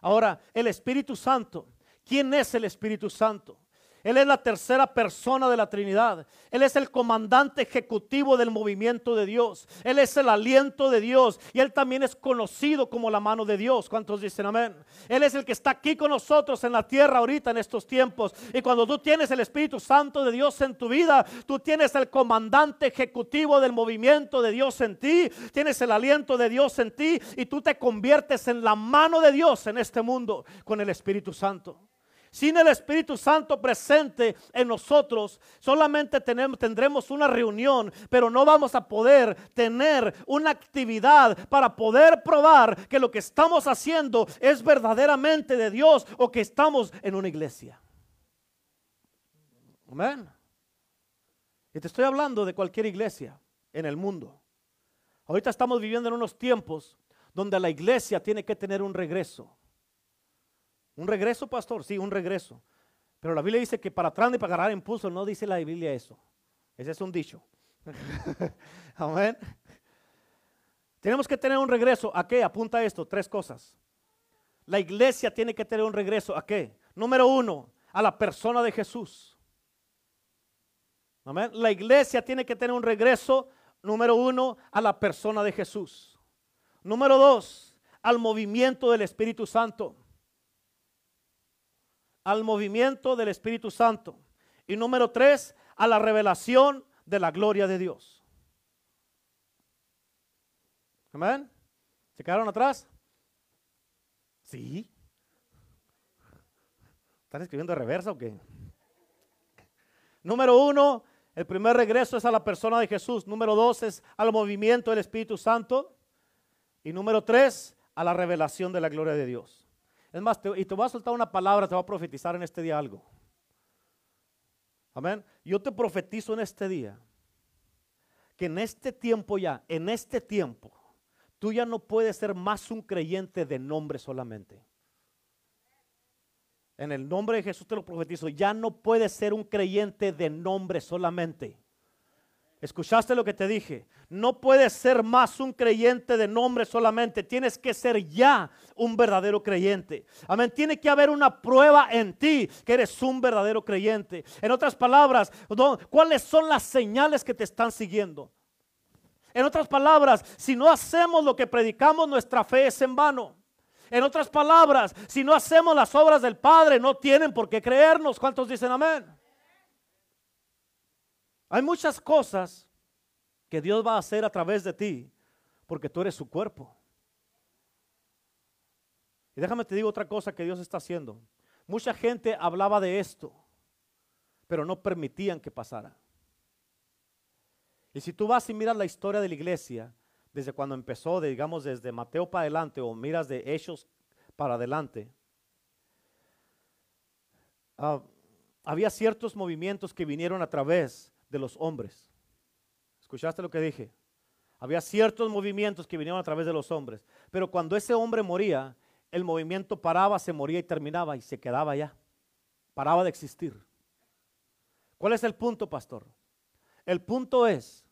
Ahora, el Espíritu Santo. ¿Quién es el Espíritu Santo? Él es la tercera persona de la Trinidad. Él es el comandante ejecutivo del movimiento de Dios. Él es el aliento de Dios. Y Él también es conocido como la mano de Dios. ¿Cuántos dicen amén? Él es el que está aquí con nosotros en la tierra ahorita en estos tiempos. Y cuando tú tienes el Espíritu Santo de Dios en tu vida, tú tienes el comandante ejecutivo del movimiento de Dios en ti. Tienes el aliento de Dios en ti. Y tú te conviertes en la mano de Dios en este mundo con el Espíritu Santo. Sin el Espíritu Santo presente en nosotros, solamente tenemos, tendremos una reunión, pero no vamos a poder tener una actividad para poder probar que lo que estamos haciendo es verdaderamente de Dios o que estamos en una iglesia. Amén. Y te estoy hablando de cualquier iglesia en el mundo. Ahorita estamos viviendo en unos tiempos donde la iglesia tiene que tener un regreso. ¿Un regreso, pastor? Sí, un regreso. Pero la Biblia dice que para atrás y para agarrar impulso, no dice la Biblia eso. Ese es un dicho. Amén. Tenemos que tener un regreso. ¿A qué? Apunta esto, tres cosas. La iglesia tiene que tener un regreso. ¿A qué? Número uno, a la persona de Jesús. Amén. La iglesia tiene que tener un regreso, número uno, a la persona de Jesús. Número dos, al movimiento del Espíritu Santo al movimiento del Espíritu Santo. Y número tres, a la revelación de la gloria de Dios. Amén. ¿Se quedaron atrás? Sí. ¿Están escribiendo reversa o qué? Número uno, el primer regreso es a la persona de Jesús. Número dos es al movimiento del Espíritu Santo. Y número tres, a la revelación de la gloria de Dios. Es más, y te voy a soltar una palabra, te voy a profetizar en este día algo. Amén. Yo te profetizo en este día que en este tiempo ya, en este tiempo, tú ya no puedes ser más un creyente de nombre solamente. En el nombre de Jesús te lo profetizo. Ya no puedes ser un creyente de nombre solamente. ¿Escuchaste lo que te dije? No puedes ser más un creyente de nombre solamente. Tienes que ser ya un verdadero creyente. Amén. Tiene que haber una prueba en ti que eres un verdadero creyente. En otras palabras, ¿cuáles son las señales que te están siguiendo? En otras palabras, si no hacemos lo que predicamos, nuestra fe es en vano. En otras palabras, si no hacemos las obras del Padre, no tienen por qué creernos. ¿Cuántos dicen amén? Hay muchas cosas que Dios va a hacer a través de ti porque tú eres su cuerpo. Y déjame te digo otra cosa que Dios está haciendo. Mucha gente hablaba de esto, pero no permitían que pasara. Y si tú vas y miras la historia de la iglesia, desde cuando empezó, digamos desde Mateo para adelante o miras de Hechos para adelante, ah, había ciertos movimientos que vinieron a través de los hombres. ¿Escuchaste lo que dije? Había ciertos movimientos que vinieron a través de los hombres, pero cuando ese hombre moría, el movimiento paraba, se moría y terminaba y se quedaba ya. Paraba de existir. ¿Cuál es el punto, pastor? El punto es,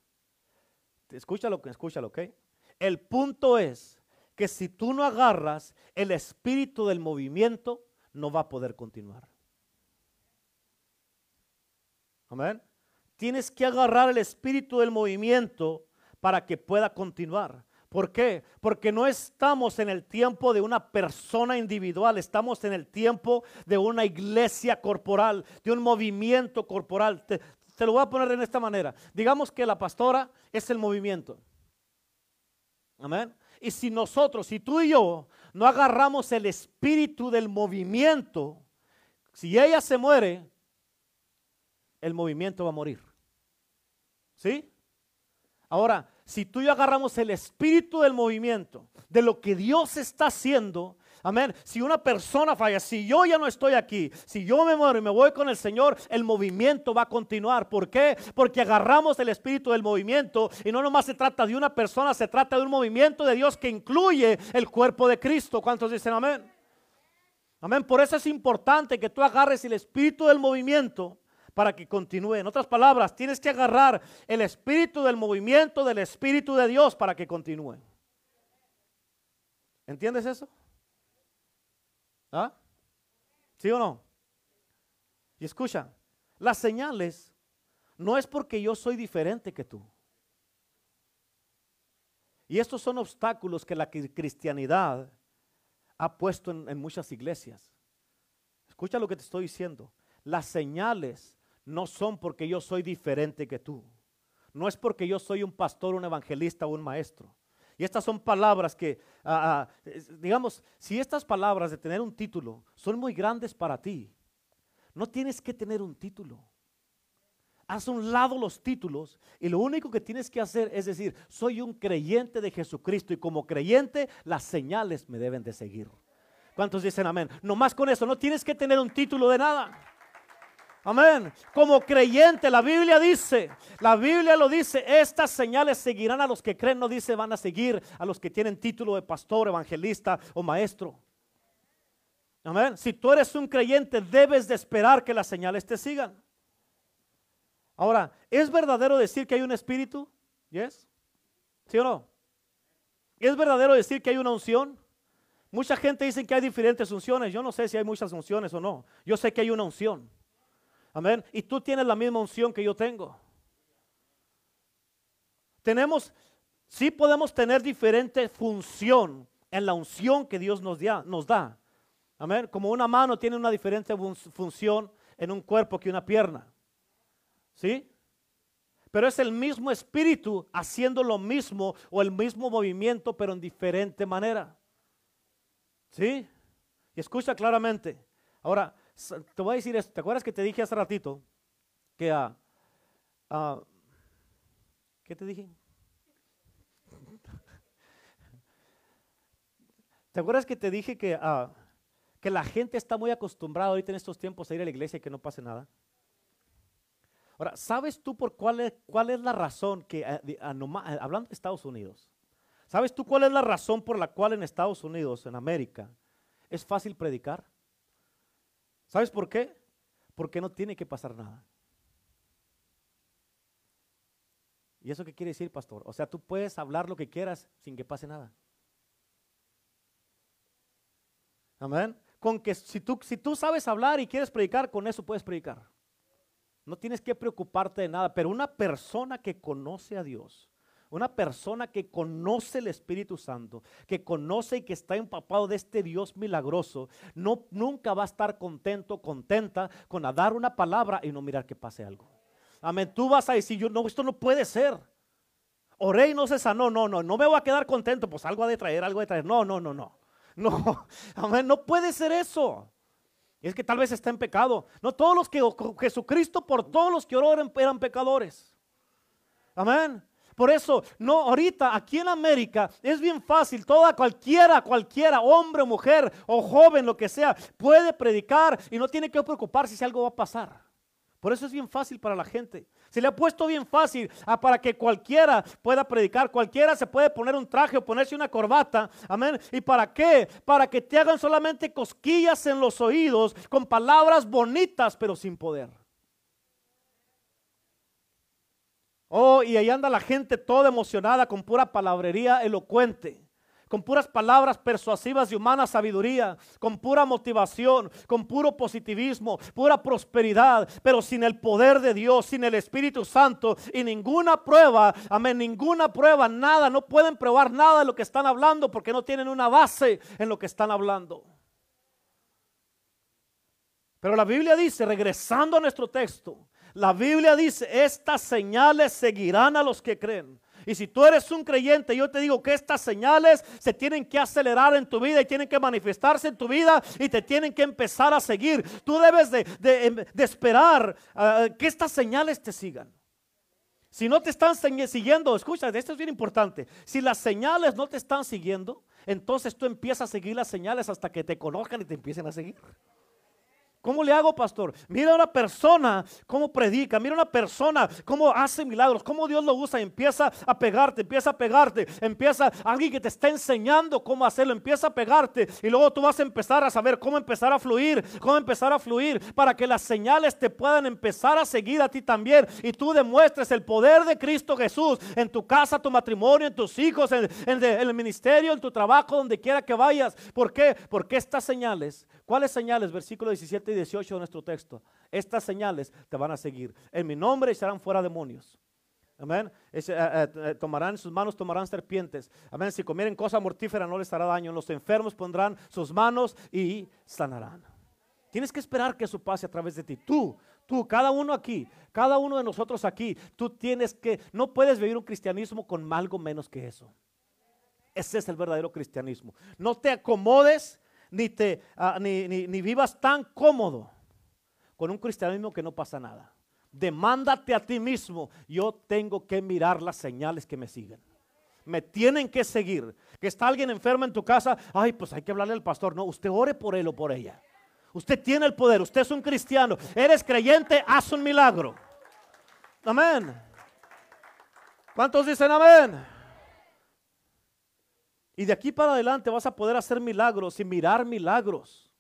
escúchalo, escúchalo, ¿ok? El punto es que si tú no agarras el espíritu del movimiento, no va a poder continuar. Amén. Tienes que agarrar el espíritu del movimiento para que pueda continuar. ¿Por qué? Porque no estamos en el tiempo de una persona individual, estamos en el tiempo de una iglesia corporal, de un movimiento corporal. Te, lo voy a poner en esta manera. Digamos que la pastora es el movimiento. Amén. Y si nosotros, si tú y yo no agarramos el espíritu del movimiento, si ella se muere, el movimiento va a morir. ¿Sí? Ahora, si tú y yo agarramos el espíritu del movimiento, de lo que Dios está haciendo, amén, si una persona falla, si yo ya no estoy aquí, si yo me muero y me voy con el Señor, el movimiento va a continuar. ¿Por qué? Porque agarramos el espíritu del movimiento y no nomás se trata de una persona, se trata de un movimiento de Dios que incluye el cuerpo de Cristo. ¿Cuántos dicen amén? Amén. Por eso es importante que tú agarres el espíritu del movimiento para que continúe. En otras palabras, tienes que agarrar el espíritu del movimiento del Espíritu de Dios para que continúe. ¿Entiendes eso? ¿Ah? ¿Sí o no? Y escucha, las señales no es porque yo soy diferente que tú. Y estos son obstáculos que la cristianidad ha puesto en, en muchas iglesias. Escucha lo que te estoy diciendo. Las señales no son porque yo soy diferente que tú. No es porque yo soy un pastor, un evangelista o un maestro. Y estas son palabras que, ah, ah, digamos, si estas palabras de tener un título son muy grandes para ti, no tienes que tener un título. Haz un lado los títulos y lo único que tienes que hacer es decir, soy un creyente de Jesucristo y como creyente las señales me deben de seguir. ¿Cuántos dicen amén? No más con eso, no tienes que tener un título de nada. Amén. Como creyente, la Biblia dice, la Biblia lo dice, estas señales seguirán a los que creen, no dice van a seguir a los que tienen título de pastor, evangelista o maestro. Amén. Si tú eres un creyente, debes de esperar que las señales te sigan. Ahora, ¿es verdadero decir que hay un espíritu? ¿Yes? ¿Sí o no? ¿Es verdadero decir que hay una unción? Mucha gente dice que hay diferentes unciones. Yo no sé si hay muchas unciones o no. Yo sé que hay una unción. Amén. Y tú tienes la misma unción que yo tengo. Tenemos, sí podemos tener diferente función en la unción que Dios nos, da, nos da. Amén. Como una mano tiene una diferente función en un cuerpo que una pierna. ¿Sí? Pero es el mismo espíritu haciendo lo mismo o el mismo movimiento, pero en diferente manera. ¿Sí? Y escucha claramente. Ahora, te voy a decir esto. ¿Te acuerdas que te dije hace ratito que a... ¿Qué te dije? ¿Te acuerdas que te dije que, que la gente está muy acostumbrada ahorita en estos tiempos a ir a la iglesia y que no pase nada? Ahora, ¿sabes tú por cuál es, cuál es la razón que, hablando de Estados Unidos, ¿sabes tú cuál es la razón por la cual en Estados Unidos, en América, es fácil predicar? ¿Sabes por qué? Porque no tiene que pasar nada. ¿Y eso qué quiere decir, pastor? O sea, tú puedes hablar lo que quieras sin que pase nada. Amén. Con que si tú, si tú sabes hablar y quieres predicar, con eso puedes predicar. No tienes que preocuparte de nada. Pero una persona que conoce a Dios, una persona que conoce el Espíritu Santo, que conoce y que está empapado de este Dios milagroso, no, nunca va a estar contento, contenta con dar una palabra y no mirar que pase algo. Amén. Tú vas a decir, yo no, esto no puede ser. Oré y no se sanó. No, no, no me voy a quedar contento. Pues algo ha de traer, algo de traer. No, no, no, no. No, amén. No puede ser eso. es que tal vez está en pecado. No todos los que Jesucristo, por todos los que oró eran pecadores. Amén. Por eso, no, ahorita aquí en América es bien fácil, toda cualquiera, cualquiera, hombre, mujer o joven, lo que sea, puede predicar y no tiene que preocuparse si algo va a pasar. Por eso es bien fácil para la gente. Se le ha puesto bien fácil a, para que cualquiera pueda predicar. Cualquiera se puede poner un traje o ponerse una corbata. Amén. ¿Y para qué? Para que te hagan solamente cosquillas en los oídos con palabras bonitas pero sin poder. Oh, y ahí anda la gente toda emocionada con pura palabrería elocuente, con puras palabras persuasivas de humana sabiduría, con pura motivación, con puro positivismo, pura prosperidad, pero sin el poder de Dios, sin el Espíritu Santo y ninguna prueba, amén, ninguna prueba, nada, no pueden probar nada de lo que están hablando porque no tienen una base en lo que están hablando. Pero la Biblia dice, regresando a nuestro texto, la Biblia dice, estas señales seguirán a los que creen. Y si tú eres un creyente, yo te digo que estas señales se tienen que acelerar en tu vida y tienen que manifestarse en tu vida y te tienen que empezar a seguir. Tú debes de, em, esperar ah, que estas señales te sigan. Si no te están siguiendo, escucha, esto es bien importante. Si las señales no te están siguiendo, entonces tú empiezas a seguir las señales hasta que te conozcan y te empiecen a seguir. ¿Cómo le hago, pastor? Mira a una persona cómo predica, mira a una persona cómo hace milagros, cómo Dios lo usa empieza a pegarte, empieza a pegarte, empieza alguien que te está enseñando cómo hacerlo, empieza a pegarte y luego tú vas a empezar a saber cómo empezar a fluir, cómo empezar a fluir para que las señales te puedan empezar a seguir a ti también y tú demuestres el poder de Cristo Jesús en tu casa, tu matrimonio, en tus hijos, en, en el ministerio, en tu trabajo, donde quiera que vayas. ¿Por qué? Porque estas señales, ¿cuáles señales? Versículo 17 18 de nuestro texto. Estas señales te van a seguir. En mi nombre serán fuera demonios. Amén. Eh, eh, eh, tomarán sus manos, tomarán serpientes. Amén. Si comieren cosa mortífera no les hará daño. Los enfermos pondrán sus manos y sanarán. Tienes que esperar que eso pase a través de ti. Tú, tú, cada uno aquí, cada uno de nosotros aquí, tú tienes que, no puedes vivir un cristianismo con algo menos que eso. Ese es el verdadero cristianismo. No te acomodes ni, te, ah, ni, ni, vivas tan cómodo con un cristianismo que no pasa nada. Demándate a ti mismo, yo tengo que mirar las señales que me siguen. Me tienen que seguir. Que está alguien enfermo en tu casa, ay, pues hay que hablarle al pastor. No, usted ore por él o por ella. Usted tiene el poder, usted es un cristiano, eres creyente, haz un milagro. Amén. ¿Cuántos dicen amén? Y de aquí para adelante vas a poder hacer milagros y mirar milagros.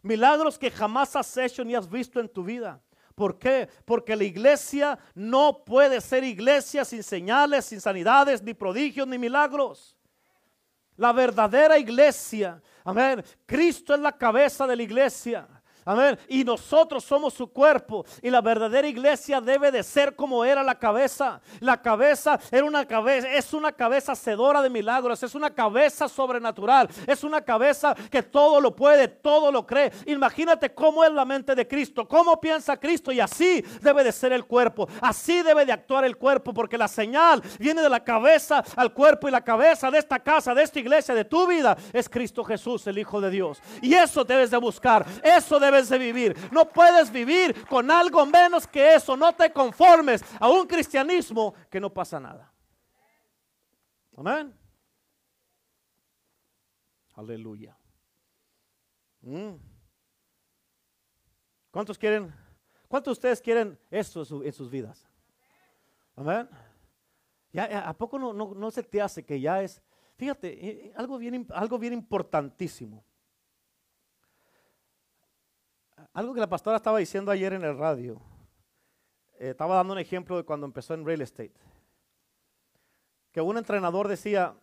Milagros que jamás has hecho ni has visto en tu vida. ¿Por qué? Porque la iglesia no puede ser iglesia sin señales, sin sanidades, ni prodigios, ni milagros. La verdadera iglesia, amén, Cristo es la cabeza de la iglesia. Amén. Y nosotros somos su cuerpo. Y la verdadera iglesia debe de ser como era la cabeza. La cabeza era una cabeza, es una cabeza hacedora de milagros. Es una cabeza sobrenatural. Es una cabeza que todo lo puede, todo lo cree. Imagínate cómo es la mente de Cristo. Cómo piensa Cristo. Y así debe de ser el cuerpo. Así debe de actuar el cuerpo. Porque la señal viene de la cabeza al cuerpo. Y la cabeza de esta casa, de esta iglesia, de tu vida, es Cristo Jesús, el Hijo de Dios. Y eso debes de buscar. Eso debe de vivir. No puedes vivir con algo menos que eso. No te conformes a un cristianismo que no pasa nada. Amén. Aleluya. Mm. ¿Cuántos quieren? ¿Cuántos de ustedes quieren eso en sus vidas? Amén. Ya, ¿A poco no, no, se te hace que ya es, fíjate, eh, algo bien, algo bien importantísimo? Algo que la pastora estaba diciendo ayer en el radio. Eh, estaba dando un ejemplo de cuando empezó en real estate. Que un entrenador decía,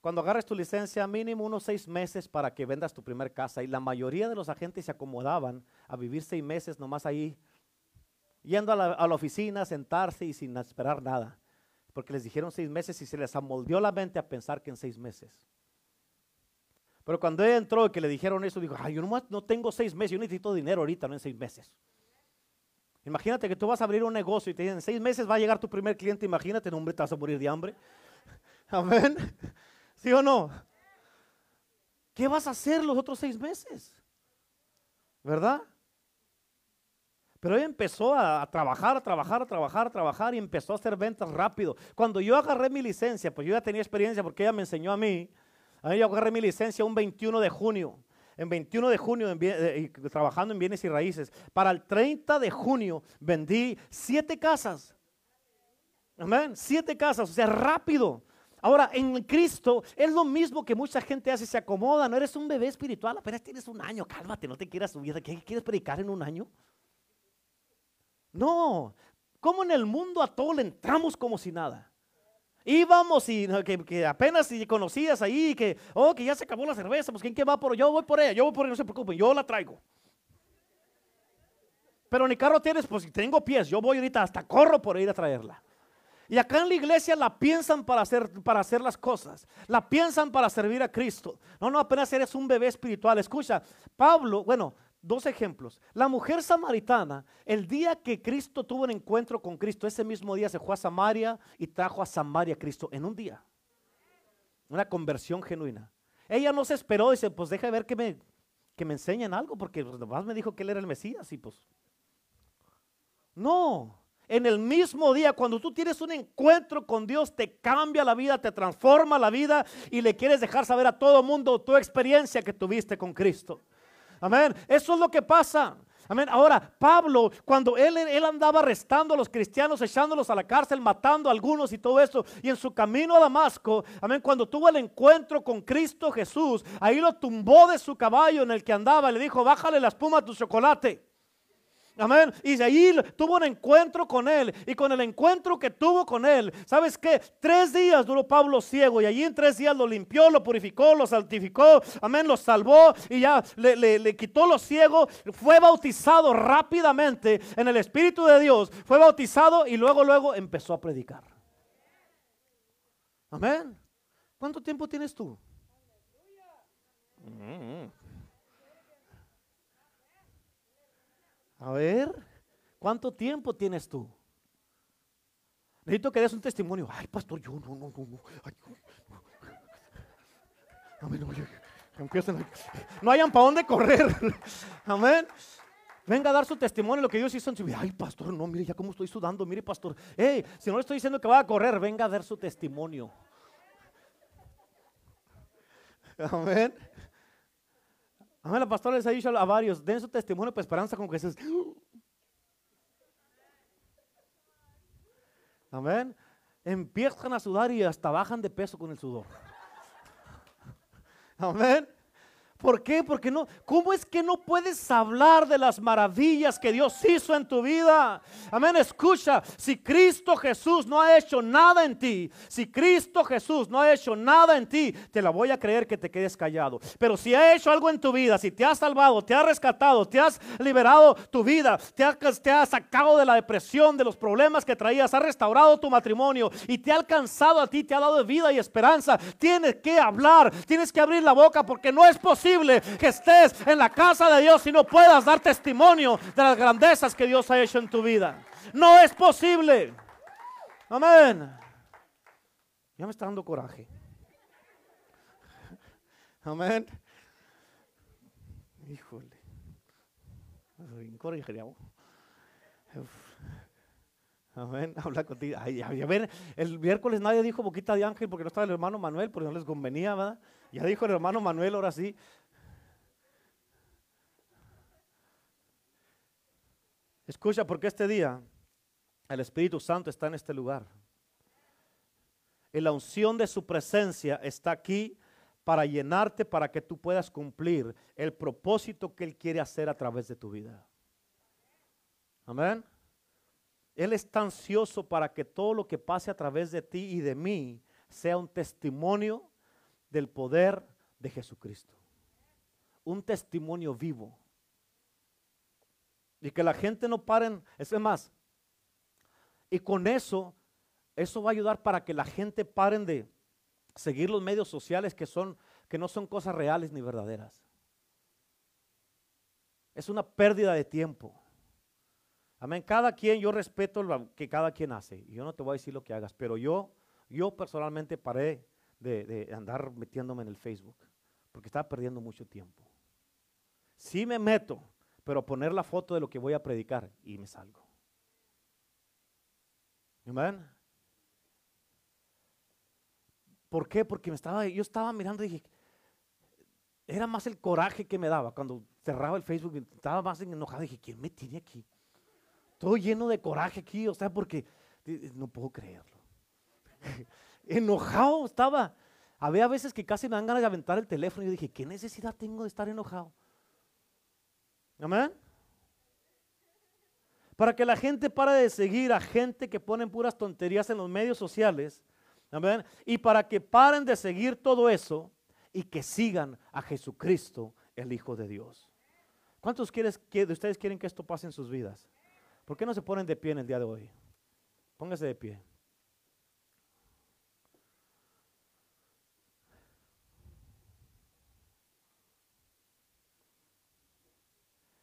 cuando agarres tu licencia, mínimo unos seis meses para que vendas tu primer casa. Y la mayoría de los agentes se acomodaban a vivir seis meses nomás ahí, yendo a la, a oficina, sentarse y sin esperar nada. Porque les dijeron seis meses y se les amoldeó la mente a pensar que en seis meses. Pero cuando él entró y que le dijeron eso, dijo, ay, yo nomás no tengo seis meses, yo necesito dinero ahorita, no en seis meses. Imagínate que tú vas a abrir un negocio y te dicen, en seis meses va a llegar tu primer cliente, imagínate, no, hombre, te vas a morir de hambre. Amén. ¿Sí o no? ¿Qué vas a hacer los otros seis meses? ¿Verdad? Pero él empezó a, a, trabajar, a trabajar, a trabajar, a trabajar y empezó a hacer ventas rápido. Cuando yo agarré mi licencia, pues yo ya tenía experiencia porque ella me enseñó a mí. A mí yo agarré mi licencia un 21 de junio. En 21 de junio, eh, trabajando en bienes y raíces. Para el 30 de junio vendí siete casas. Amén. Siete casas, o sea, rápido. Ahora, en Cristo es lo mismo que mucha gente hace, se acomoda. No eres un bebé espiritual, apenas tienes un año. Cálmate, no te quieras subir. ¿Qué quieres predicar en un año? No, como en el mundo a todo le entramos como si nada. Íbamos y que, apenas si conocías ahí, que, oh, que ya se acabó la cerveza, pues ¿quién que va por Yo voy por ella, yo voy por ella, no se preocupen, yo la traigo. Pero ni carro tienes, pues si tengo pies, yo voy ahorita, hasta corro por ir a traerla. Y acá en la iglesia la piensan para hacer, para hacer las cosas. La piensan para servir a Cristo. No, no, apenas eres un bebé espiritual. Escucha, Pablo, bueno, Dos ejemplos. La mujer samaritana, el día que Cristo tuvo un encuentro con Cristo, ese mismo día se fue a Samaria y trajo a Samaria a Cristo en un día. Una conversión genuina. Ella no se esperó, dice, pues deja de ver que me, que me enseñen algo, porque pues, además me dijo que él era el Mesías y pues... No, en el mismo día, cuando tú tienes un encuentro con Dios, te cambia la vida, te transforma la vida y le quieres dejar saber a todo mundo tu experiencia que tuviste con Cristo. Amén. Eso es lo que pasa. Amén. Ahora, Pablo, cuando él, él, andaba arrestando a los cristianos, echándolos a la cárcel, matando a algunos y todo eso, y en su camino a Damasco, amén, cuando tuvo el encuentro con Cristo Jesús, ahí lo tumbó de su caballo en el que andaba, le dijo, bájale la espuma a tu chocolate. Amén. Ahí tuvo un encuentro con él. Y con el encuentro que tuvo con él, ¿sabes qué? Tres días duró Pablo ciego. Y allí en tres días lo limpió, lo purificó, lo santificó. Amén. Lo salvó y ya le, le quitó lo ciego. Fue bautizado rápidamente en el Espíritu de Dios. Fue bautizado y luego, luego empezó a predicar. Amén. ¿Cuánto tiempo tienes tú? Mm, mm. A ver, ¿cuánto tiempo tienes tú? Necesito que des un testimonio. Ay, pastor, yo no, no, no. no. Ay, Amén. Empiezan, no hayan para dónde correr. Amén. Venga a dar su testimonio lo que Dios hizo en su vida. Ay, pastor, no, mire ya cómo estoy sudando. Mire, pastor. Hey, si no le estoy diciendo que va a correr, venga a dar su testimonio. Amén. Amén, la pastora les ha dicho a varios, den su testimonio para esperanza con Jesús. Amén. Empiezan a sudar y hasta bajan de peso con el sudor. Amén. ¿Por qué? Porque no, ¿cómo es que no puedes hablar de las maravillas que Dios hizo en tu vida? Amén, escucha, si Cristo Jesús no ha hecho nada en ti, si Cristo Jesús no ha hecho nada en ti, te la voy a creer que te quedes callado. Pero si ha hecho algo en tu vida, si te ha salvado, te ha rescatado, te has liberado tu vida, te ha, te ha sacado de la depresión, de los problemas que traías, ha restaurado tu matrimonio y te ha alcanzado a ti, te ha dado vida y esperanza, tienes que hablar, tienes que abrir la boca porque no es posible que estés en la casa de Dios y no puedas dar testimonio de las grandezas que Dios ha hecho en tu vida. No es posible. Amén. Ya me está dando coraje. Amén. Híjole. Amén. Habla contigo. Ay, a ver, el miércoles nadie dijo boquita de ángel porque no estaba el hermano Manuel, porque no les convenía, ¿verdad? Ya dijo el hermano Manuel, ahora sí. Escucha, porque este día el Espíritu Santo está en este lugar. Y la unción de su presencia está aquí para llenarte, para que tú puedas cumplir el propósito que Él quiere hacer a través de tu vida. Amén. Él está ansioso para que todo lo que pase a través de ti y de mí sea un testimonio del poder de Jesucristo. Un testimonio vivo. Y que la gente no paren, es más, y con eso, eso va a ayudar para que la gente paren de seguir los medios sociales que son, que no son cosas reales ni verdaderas. Es una pérdida de tiempo. Amén. Cada quien, yo respeto lo que cada quien hace. Yo no te voy a decir lo que hagas, pero yo, yo personalmente paré de, de andar metiéndome en el Facebook, porque estaba perdiendo mucho tiempo. Sí me meto, pero poner la foto de lo que voy a predicar y me salgo. Amén. ¿Por qué? Porque me estaba, yo estaba mirando y dije, era más el coraje que me daba cuando cerraba el Facebook, estaba más enojado. Dije, ¿quién me tiene aquí? Todo lleno de coraje aquí, o sea, porque no puedo creerlo. enojado estaba. Había veces que casi me dan ganas de aventar el teléfono y yo dije, ¿qué necesidad tengo de estar enojado? Amén. Para que la gente pare de seguir a gente que ponen puras tonterías en los medios sociales. Amén. Y para que paren de seguir todo eso y que sigan a Jesucristo, el Hijo de Dios. ¿Cuántos de ustedes quieren que esto pase en sus vidas? ¿Por qué no se ponen de pie en el día de hoy? Póngase de pie.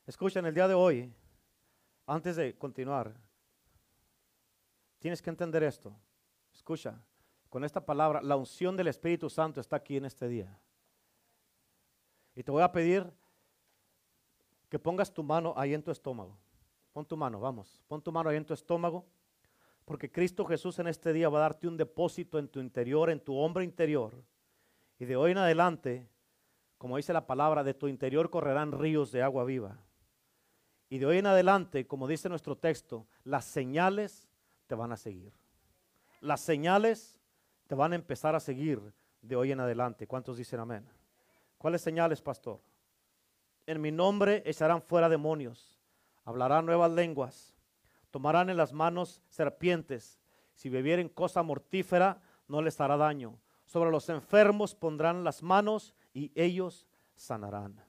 Escuchen, el día de hoy, antes de continuar, tienes que entender esto. Escucha, con esta palabra, la unción del Espíritu Santo está aquí en este día. Y te voy a pedir que pongas tu mano ahí en tu estómago. Pon tu mano, vamos. Pon tu mano ahí en tu estómago. Porque Cristo Jesús en este día va a darte un depósito en tu interior, en tu hombre interior. Y de hoy en adelante, como dice la palabra, de tu interior correrán ríos de agua viva. Y de hoy en adelante, como dice nuestro texto, las señales te van a seguir. Las señales te van a empezar a seguir de hoy en adelante. ¿Cuántos dicen amén? ¿Cuáles señales, pastor? En mi nombre echarán fuera demonios, hablarán nuevas lenguas, tomarán en las manos serpientes. Si bebieren cosa mortífera, no les hará daño. Sobre los enfermos pondrán las manos y ellos sanarán.